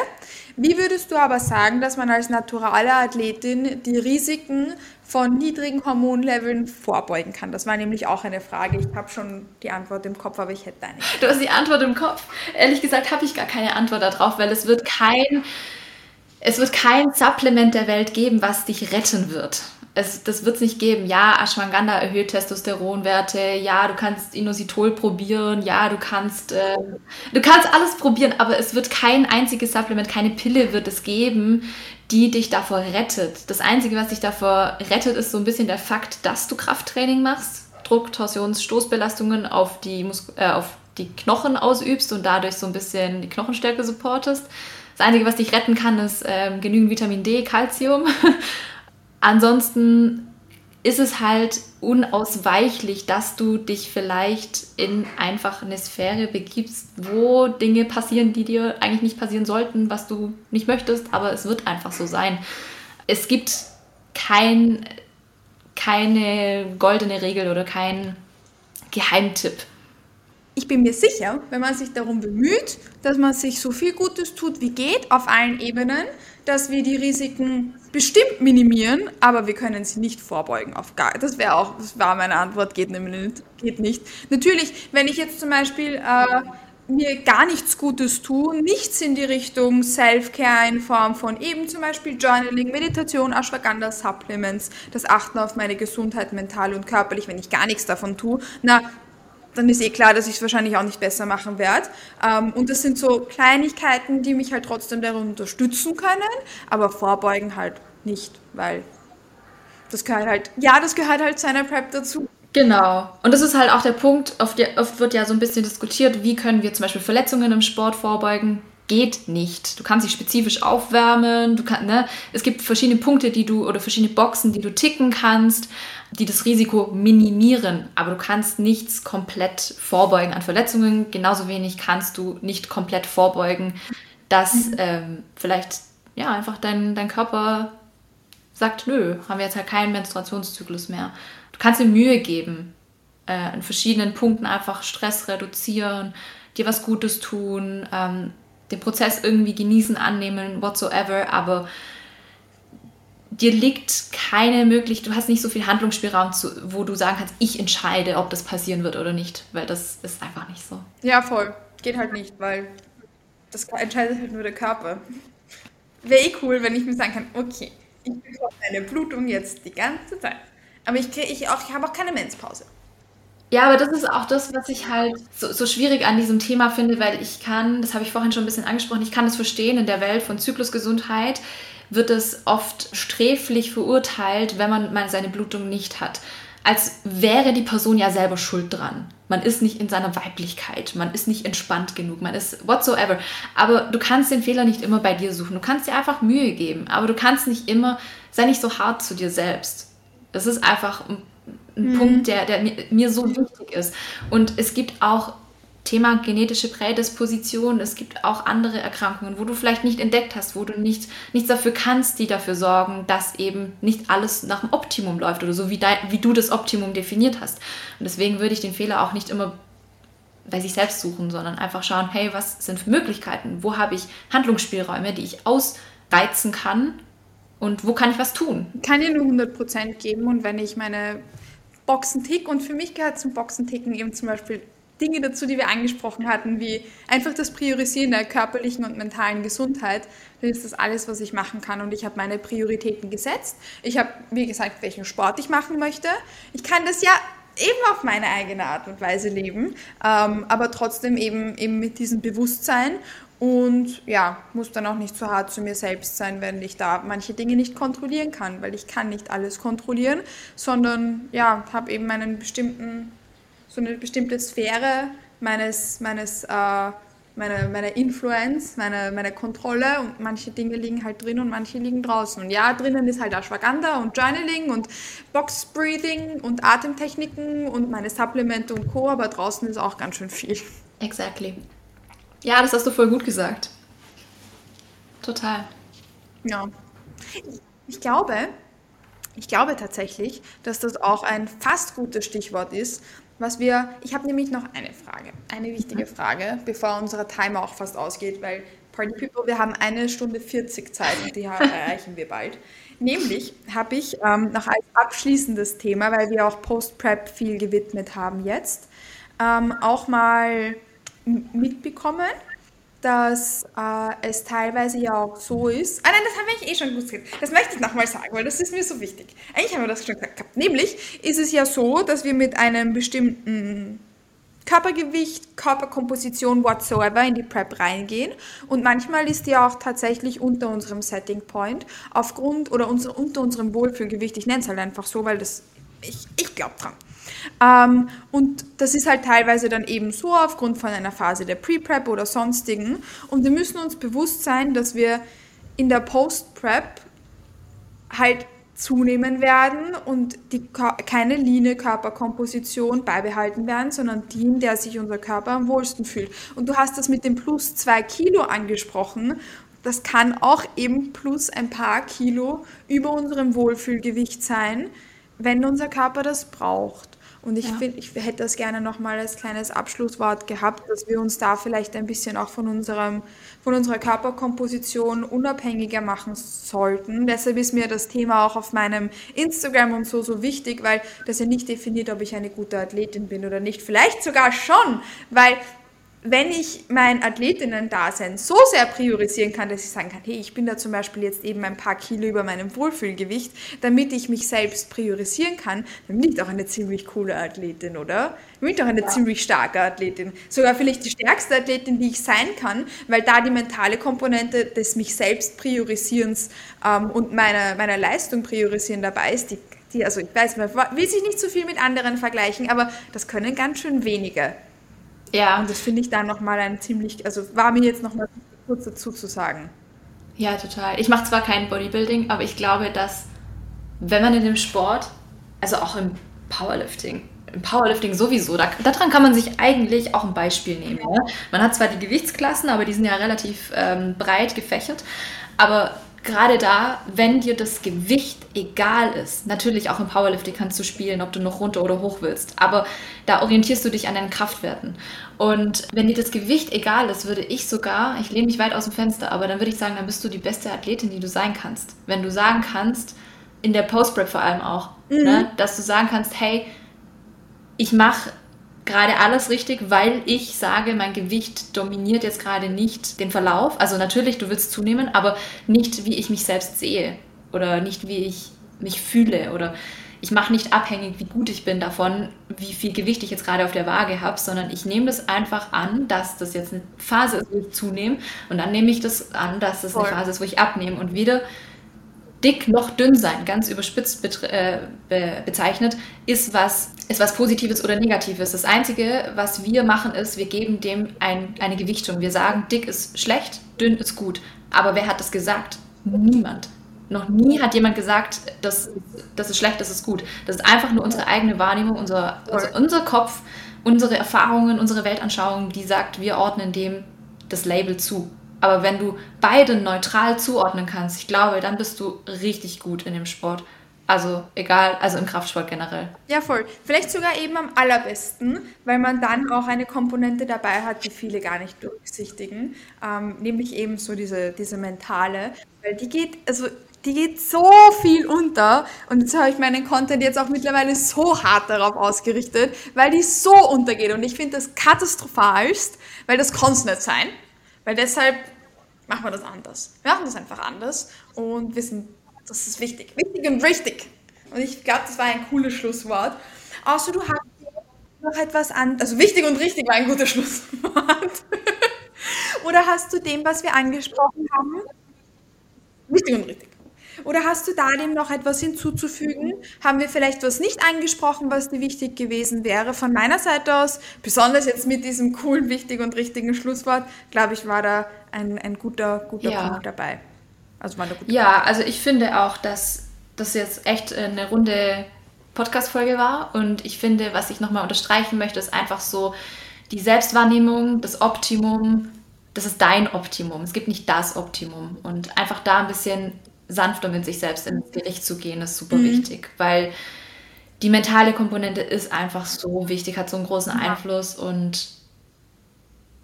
wie würdest du aber sagen, dass man als naturale Athletin die Risiken von niedrigen Hormonleveln vorbeugen kann? Das war nämlich auch eine Frage. Ich habe schon die Antwort im Kopf, aber ich hätte eine. Du hast die Antwort im Kopf. Ehrlich gesagt habe ich gar keine Antwort darauf, weil es wird kein, es wird kein Supplement der Welt geben, was dich retten wird es, das wird es nicht geben. Ja, Ashwagandha erhöht Testosteronwerte. Ja, du kannst Inositol probieren. Ja, du kannst, äh, du kannst alles probieren, aber es wird kein einziges Supplement, keine Pille wird es geben, die dich davor rettet. Das Einzige, was dich davor rettet, ist so ein bisschen der Fakt, dass du Krafttraining machst, Druck, Torsions, Stoßbelastungen auf die, äh, auf die Knochen ausübst und dadurch so ein bisschen die Knochenstärke supportest. Das Einzige, was dich retten kann, ist ähm, genügend Vitamin D, Calcium. Ansonsten ist es halt unausweichlich, dass du dich vielleicht in einfach eine Sphäre begibst, wo Dinge passieren, die dir eigentlich nicht passieren sollten, was du nicht möchtest, aber es wird einfach so sein. Es gibt kein, keine goldene Regel oder kein Geheimtipp. Ich bin mir sicher, wenn man sich darum bemüht, dass man sich so viel Gutes tut wie geht auf allen Ebenen, dass wir die Risiken bestimmt minimieren, aber wir können sie nicht vorbeugen. Auf gar, das wäre auch, das war meine Antwort, geht nicht, geht nicht. Natürlich, wenn ich jetzt zum Beispiel äh, mir gar nichts Gutes tue, nichts in die Richtung Self-Care in Form von eben zum Beispiel Journaling, Meditation, Ashwagandha, Supplements, das Achten auf meine Gesundheit mental und körperlich, wenn ich gar nichts davon tue, na, dann ist eh klar, dass ich es wahrscheinlich auch nicht besser machen werde. Ähm, und das sind so Kleinigkeiten, die mich halt trotzdem darin unterstützen können, aber vorbeugen halt nicht, weil das gehört halt, ja, das gehört halt zu einer Prep dazu. Genau. Und das ist halt auch der Punkt, oft, oft wird ja so ein bisschen diskutiert, wie können wir zum Beispiel Verletzungen im Sport vorbeugen geht nicht. Du kannst dich spezifisch aufwärmen, du kann, ne? es gibt verschiedene Punkte, die du oder verschiedene Boxen, die du ticken kannst, die das Risiko minimieren, aber du kannst nichts komplett vorbeugen an Verletzungen. Genauso wenig kannst du nicht komplett vorbeugen, dass mhm. ähm, vielleicht ja einfach dein, dein Körper sagt, nö, haben wir jetzt halt keinen Menstruationszyklus mehr. Du kannst dir Mühe geben, äh, an verschiedenen Punkten einfach Stress reduzieren, dir was Gutes tun, ähm, den Prozess irgendwie genießen, annehmen, whatsoever, aber dir liegt keine Möglichkeit, du hast nicht so viel Handlungsspielraum, zu, wo du sagen kannst, ich entscheide, ob das passieren wird oder nicht, weil das ist einfach nicht so. Ja, voll. Geht halt nicht, weil das entscheidet halt nur der Körper. Wäre eh cool, wenn ich mir sagen kann, okay, ich bekomme eine Blutung jetzt die ganze Zeit. Aber ich, ich, ich habe auch keine Menspause. Ja, aber das ist auch das, was ich halt so, so schwierig an diesem Thema finde, weil ich kann, das habe ich vorhin schon ein bisschen angesprochen, ich kann das verstehen, in der Welt von Zyklusgesundheit wird es oft sträflich verurteilt, wenn man mal seine Blutung nicht hat. Als wäre die Person ja selber schuld dran. Man ist nicht in seiner Weiblichkeit, man ist nicht entspannt genug, man ist whatsoever. Aber du kannst den Fehler nicht immer bei dir suchen. Du kannst dir einfach Mühe geben, aber du kannst nicht immer, sei nicht so hart zu dir selbst. Das ist einfach ein ein mhm. Punkt, der, der mir, so wichtig ist. Und es gibt auch Thema genetische Prädisposition, es gibt auch andere Erkrankungen, wo du vielleicht nicht entdeckt hast, wo du nicht, nichts dafür kannst, die dafür sorgen, dass eben nicht alles nach dem Optimum läuft oder so, wie, dein, wie du das Optimum definiert hast. Und deswegen würde ich den Fehler auch nicht immer bei sich selbst suchen, sondern einfach schauen, hey, was sind für Möglichkeiten? Wo habe ich Handlungsspielräume, die ich ausreizen kann? Und wo kann ich was tun? Kann dir nur 100% geben und wenn ich meine Boxen tick und für mich gehört zum Boxenticken eben zum Beispiel Dinge dazu, die wir angesprochen hatten, wie einfach das Priorisieren der körperlichen und mentalen Gesundheit, dann ist das alles, was ich machen kann. Und ich habe meine Prioritäten gesetzt. Ich habe, wie gesagt, welchen Sport ich machen möchte. Ich kann das ja eben auf meine eigene Art und Weise leben, ähm, aber trotzdem eben, eben mit diesem Bewusstsein und ja, muss dann auch nicht zu hart zu mir selbst sein, wenn ich da manche Dinge nicht kontrollieren kann, weil ich kann nicht alles kontrollieren, sondern ja, habe eben einen bestimmten so eine bestimmte Sphäre meines, meines, äh, meine, meine Influence, meine, meine Kontrolle und manche Dinge liegen halt drin und manche liegen draußen. Und ja, drinnen ist halt Ashwagandha und Journaling und Box Breathing und Atemtechniken und meine Supplemente und Co., aber draußen ist auch ganz schön viel. Exactly. Ja, das hast du voll gut gesagt. Total. Ja. Ich glaube, ich glaube tatsächlich, dass das auch ein fast gutes Stichwort ist, was wir, ich habe nämlich noch eine Frage, eine wichtige Frage, bevor unser Timer auch fast ausgeht, weil Party People, wir haben eine Stunde 40 Zeit und die erreichen wir bald. Nämlich habe ich ähm, noch als abschließendes Thema, weil wir auch Post-Prep viel gewidmet haben jetzt, ähm, auch mal mitbekommen, dass äh, es teilweise ja auch so ist. Ah nein, das haben wir eh schon gewusst. Das möchte ich nochmal sagen, weil das ist mir so wichtig. Eigentlich haben wir das schon gesagt gehabt. Nämlich ist es ja so, dass wir mit einem bestimmten Körpergewicht, Körperkomposition whatsoever in die Prep reingehen. Und manchmal ist die auch tatsächlich unter unserem Setting Point aufgrund oder unter unserem Wohlfühlgewicht. Ich nenne es halt einfach so, weil das ich, ich glaube dran. Ähm, und das ist halt teilweise dann eben so aufgrund von einer Phase der Pre-Prep oder sonstigen. Und wir müssen uns bewusst sein, dass wir in der Post-Prep halt zunehmen werden und die, keine line Körperkomposition beibehalten werden, sondern die, in der sich unser Körper am wohlsten fühlt. Und du hast das mit dem plus zwei Kilo angesprochen. Das kann auch eben plus ein paar Kilo über unserem Wohlfühlgewicht sein, wenn unser Körper das braucht. Und ich, ja. find, ich hätte das gerne nochmal als kleines Abschlusswort gehabt, dass wir uns da vielleicht ein bisschen auch von, unserem, von unserer Körperkomposition unabhängiger machen sollten. Deshalb ist mir das Thema auch auf meinem Instagram und so so wichtig, weil das ja nicht definiert, ob ich eine gute Athletin bin oder nicht. Vielleicht sogar schon, weil wenn ich mein Athletinnen-Dasein so sehr priorisieren kann, dass ich sagen kann, hey, ich bin da zum Beispiel jetzt eben ein paar Kilo über meinem Wohlfühlgewicht, damit ich mich selbst priorisieren kann, dann bin ich doch eine ziemlich coole Athletin, oder? Dann bin ich doch eine ja. ziemlich starke Athletin. Sogar vielleicht die stärkste Athletin, die ich sein kann, weil da die mentale Komponente des mich selbst priorisierens ähm, und meiner, meiner Leistung priorisieren dabei ist, die die, also ich weiß, man will sich nicht zu so viel mit anderen vergleichen, aber das können ganz schön wenige. Ja. Und das finde ich dann nochmal ein ziemlich, also war mir jetzt nochmal kurz dazu zu sagen. Ja, total. Ich mache zwar kein Bodybuilding, aber ich glaube, dass wenn man in dem Sport, also auch im Powerlifting, im Powerlifting sowieso, da, daran kann man sich eigentlich auch ein Beispiel nehmen. Ja. Ne? Man hat zwar die Gewichtsklassen, aber die sind ja relativ ähm, breit gefächert. Aber gerade da, wenn dir das Gewicht egal ist, natürlich auch im Powerlifting kannst du spielen, ob du noch runter oder hoch willst, aber da orientierst du dich an deinen Kraftwerten. Und wenn dir das Gewicht egal ist, würde ich sogar, ich lehne mich weit aus dem Fenster, aber dann würde ich sagen, dann bist du die beste Athletin, die du sein kannst. Wenn du sagen kannst, in der Post-Prep vor allem auch, mhm. ne, dass du sagen kannst, hey, ich mache gerade alles richtig, weil ich sage, mein Gewicht dominiert jetzt gerade nicht den Verlauf. Also natürlich, du willst zunehmen, aber nicht, wie ich mich selbst sehe oder nicht, wie ich mich fühle oder ich mache nicht abhängig, wie gut ich bin davon, wie viel Gewicht ich jetzt gerade auf der Waage habe, sondern ich nehme das einfach an, dass das jetzt eine Phase ist, wo ich zunehme und dann nehme ich das an, dass das Voll. eine Phase ist, wo ich abnehme und weder dick noch dünn sein, ganz überspitzt äh, be bezeichnet, ist was, ist was Positives oder Negatives. Das Einzige, was wir machen, ist, wir geben dem ein, eine Gewichtung. Wir sagen, dick ist schlecht, dünn ist gut. Aber wer hat das gesagt? Niemand. Noch nie hat jemand gesagt, das, das ist schlecht, das ist gut. Das ist einfach nur unsere eigene Wahrnehmung, unser, unser, unser Kopf, unsere Erfahrungen, unsere Weltanschauung, die sagt, wir ordnen dem das Label zu. Aber wenn du beide neutral zuordnen kannst, ich glaube, dann bist du richtig gut in dem Sport. Also egal, also im Kraftsport generell. Ja, voll. Vielleicht sogar eben am allerbesten, weil man dann auch eine Komponente dabei hat, die viele gar nicht berücksichtigen, ähm, nämlich eben so diese, diese mentale, weil die geht, also die geht so viel unter und jetzt habe ich meinen Content jetzt auch mittlerweile so hart darauf ausgerichtet, weil die so untergeht und ich finde das katastrophalst, weil das kann es nicht sein, weil deshalb machen wir das anders. Wir machen das einfach anders und wissen, das ist wichtig. Wichtig und richtig. Und ich glaube, das war ein cooles Schlusswort. Außer du hast noch etwas an, also wichtig und richtig war ein gutes Schlusswort. Oder hast du dem, was wir angesprochen haben, wichtig und richtig? Oder hast du da dem noch etwas hinzuzufügen? Haben wir vielleicht was nicht angesprochen, was dir wichtig gewesen wäre? Von meiner Seite aus, besonders jetzt mit diesem coolen, wichtigen und richtigen Schlusswort, glaube ich, war da ein, ein guter, guter ja. Punkt dabei. Also war eine gute Ja, Frage. also ich finde auch, dass das jetzt echt eine runde Podcast-Folge war. Und ich finde, was ich nochmal unterstreichen möchte, ist einfach so die Selbstwahrnehmung, das Optimum. Das ist dein Optimum. Es gibt nicht das Optimum. Und einfach da ein bisschen sanfter mit sich selbst ins Gericht zu gehen, ist super mhm. wichtig, weil die mentale Komponente ist einfach so wichtig, hat so einen großen Einfluss und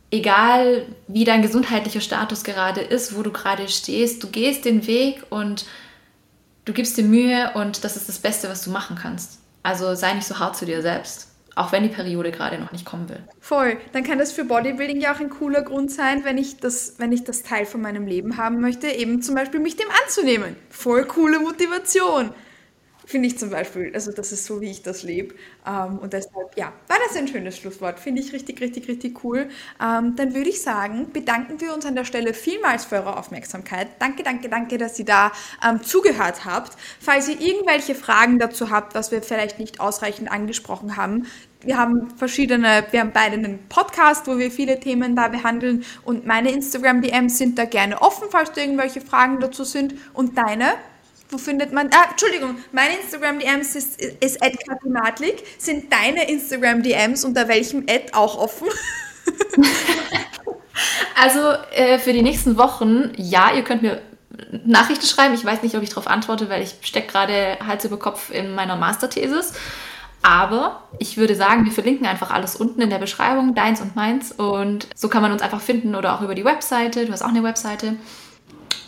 egal wie dein gesundheitlicher Status gerade ist, wo du gerade stehst, du gehst den Weg und du gibst dir Mühe und das ist das Beste, was du machen kannst. Also sei nicht so hart zu dir selbst. Auch wenn die Periode gerade noch nicht kommen will. Voll. Dann kann das für Bodybuilding ja auch ein cooler Grund sein, wenn ich das, wenn ich das Teil von meinem Leben haben möchte, eben zum Beispiel mich dem anzunehmen. Voll coole Motivation. Finde ich zum Beispiel. Also das ist so, wie ich das lebe. Ähm, und deshalb, ja, war das ein schönes Schlusswort. Finde ich richtig, richtig, richtig cool. Ähm, dann würde ich sagen, bedanken wir uns an der Stelle vielmals für eure Aufmerksamkeit. Danke, danke, danke, dass ihr da ähm, zugehört habt. Falls ihr irgendwelche Fragen dazu habt, was wir vielleicht nicht ausreichend angesprochen haben, wir haben verschiedene, wir haben beide einen Podcast, wo wir viele Themen da behandeln und meine Instagram-DMs sind da gerne offen, falls da irgendwelche Fragen dazu sind. Und deine? Wo findet man, ah, Entschuldigung, meine Instagram-DMs ist, ist @katimatlik. Sind deine Instagram-DMs unter welchem Ad auch offen? also äh, für die nächsten Wochen, ja, ihr könnt mir Nachrichten schreiben. Ich weiß nicht, ob ich darauf antworte, weil ich stecke gerade Hals über Kopf in meiner Masterthesis. Aber ich würde sagen, wir verlinken einfach alles unten in der Beschreibung, deins und meins. Und so kann man uns einfach finden oder auch über die Webseite. Du hast auch eine Webseite.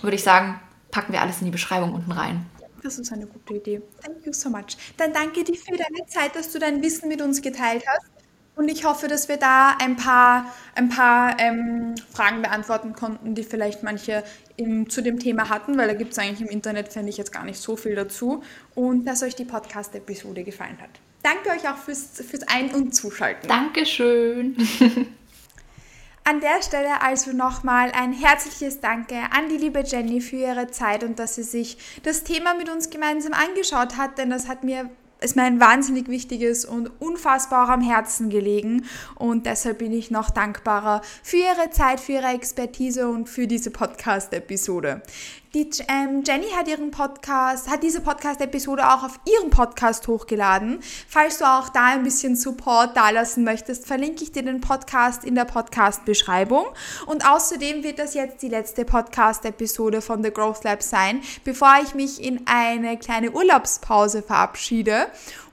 Würde ich sagen, packen wir alles in die Beschreibung unten rein. Das ist eine gute Idee. Thank you so much. Dann danke dir für deine Zeit, dass du dein Wissen mit uns geteilt hast. Und ich hoffe, dass wir da ein paar, ein paar ähm, Fragen beantworten konnten, die vielleicht manche im, zu dem Thema hatten, weil da gibt es eigentlich im Internet, fände ich jetzt gar nicht so viel dazu. Und dass euch die Podcast-Episode gefallen hat. Danke euch auch fürs, fürs Ein- und Zuschalten. Dankeschön. An der Stelle also nochmal ein herzliches Danke an die liebe Jenny für ihre Zeit und dass sie sich das Thema mit uns gemeinsam angeschaut hat, denn das hat mir ist mir ein wahnsinnig wichtiges und unfassbar am Herzen gelegen und deshalb bin ich noch dankbarer für Ihre Zeit, für Ihre Expertise und für diese Podcast-Episode. Die ähm, Jenny hat ihren Podcast, hat diese Podcast-Episode auch auf ihrem Podcast hochgeladen. Falls du auch da ein bisschen Support dalassen möchtest, verlinke ich dir den Podcast in der Podcast-Beschreibung. Und außerdem wird das jetzt die letzte Podcast-Episode von The Growth Lab sein, bevor ich mich in eine kleine Urlaubspause verabschiede.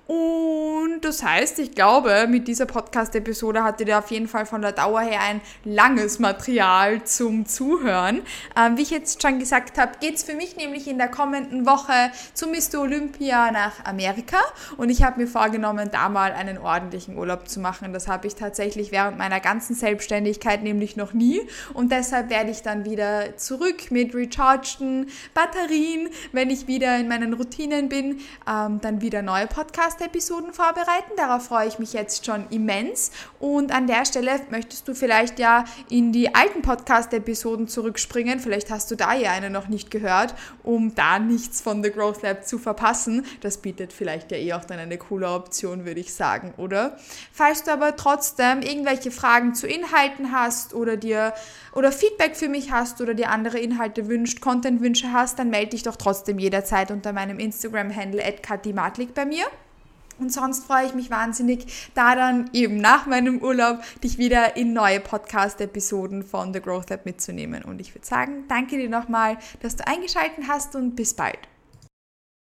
Und das heißt, ich glaube, mit dieser Podcast-Episode hattet ihr auf jeden Fall von der Dauer her ein langes Material zum Zuhören. Ähm, wie ich jetzt schon gesagt habe, geht es für mich nämlich in der kommenden Woche zu Mr. Olympia nach Amerika. Und ich habe mir vorgenommen, da mal einen ordentlichen Urlaub zu machen. Das habe ich tatsächlich während meiner ganzen Selbstständigkeit nämlich noch nie. Und deshalb werde ich dann wieder zurück mit rechargeden Batterien, wenn ich wieder in meinen Routinen bin, ähm, dann wieder neue Podcasts Podcast-Episoden vorbereiten. Darauf freue ich mich jetzt schon immens. Und an der Stelle möchtest du vielleicht ja in die alten Podcast-Episoden zurückspringen. Vielleicht hast du da ja eine noch nicht gehört, um da nichts von The Growth Lab zu verpassen. Das bietet vielleicht ja eh auch dann eine coole Option, würde ich sagen, oder? Falls du aber trotzdem irgendwelche Fragen zu Inhalten hast oder dir oder Feedback für mich hast oder dir andere Inhalte wünscht, Content-Wünsche hast, dann melde dich doch trotzdem jederzeit unter meinem Instagram-Handle @katimatlik bei mir. Und sonst freue ich mich wahnsinnig, da dann eben nach meinem Urlaub dich wieder in neue Podcast-Episoden von The Growth Lab mitzunehmen. Und ich würde sagen, danke dir nochmal, dass du eingeschaltet hast und bis bald.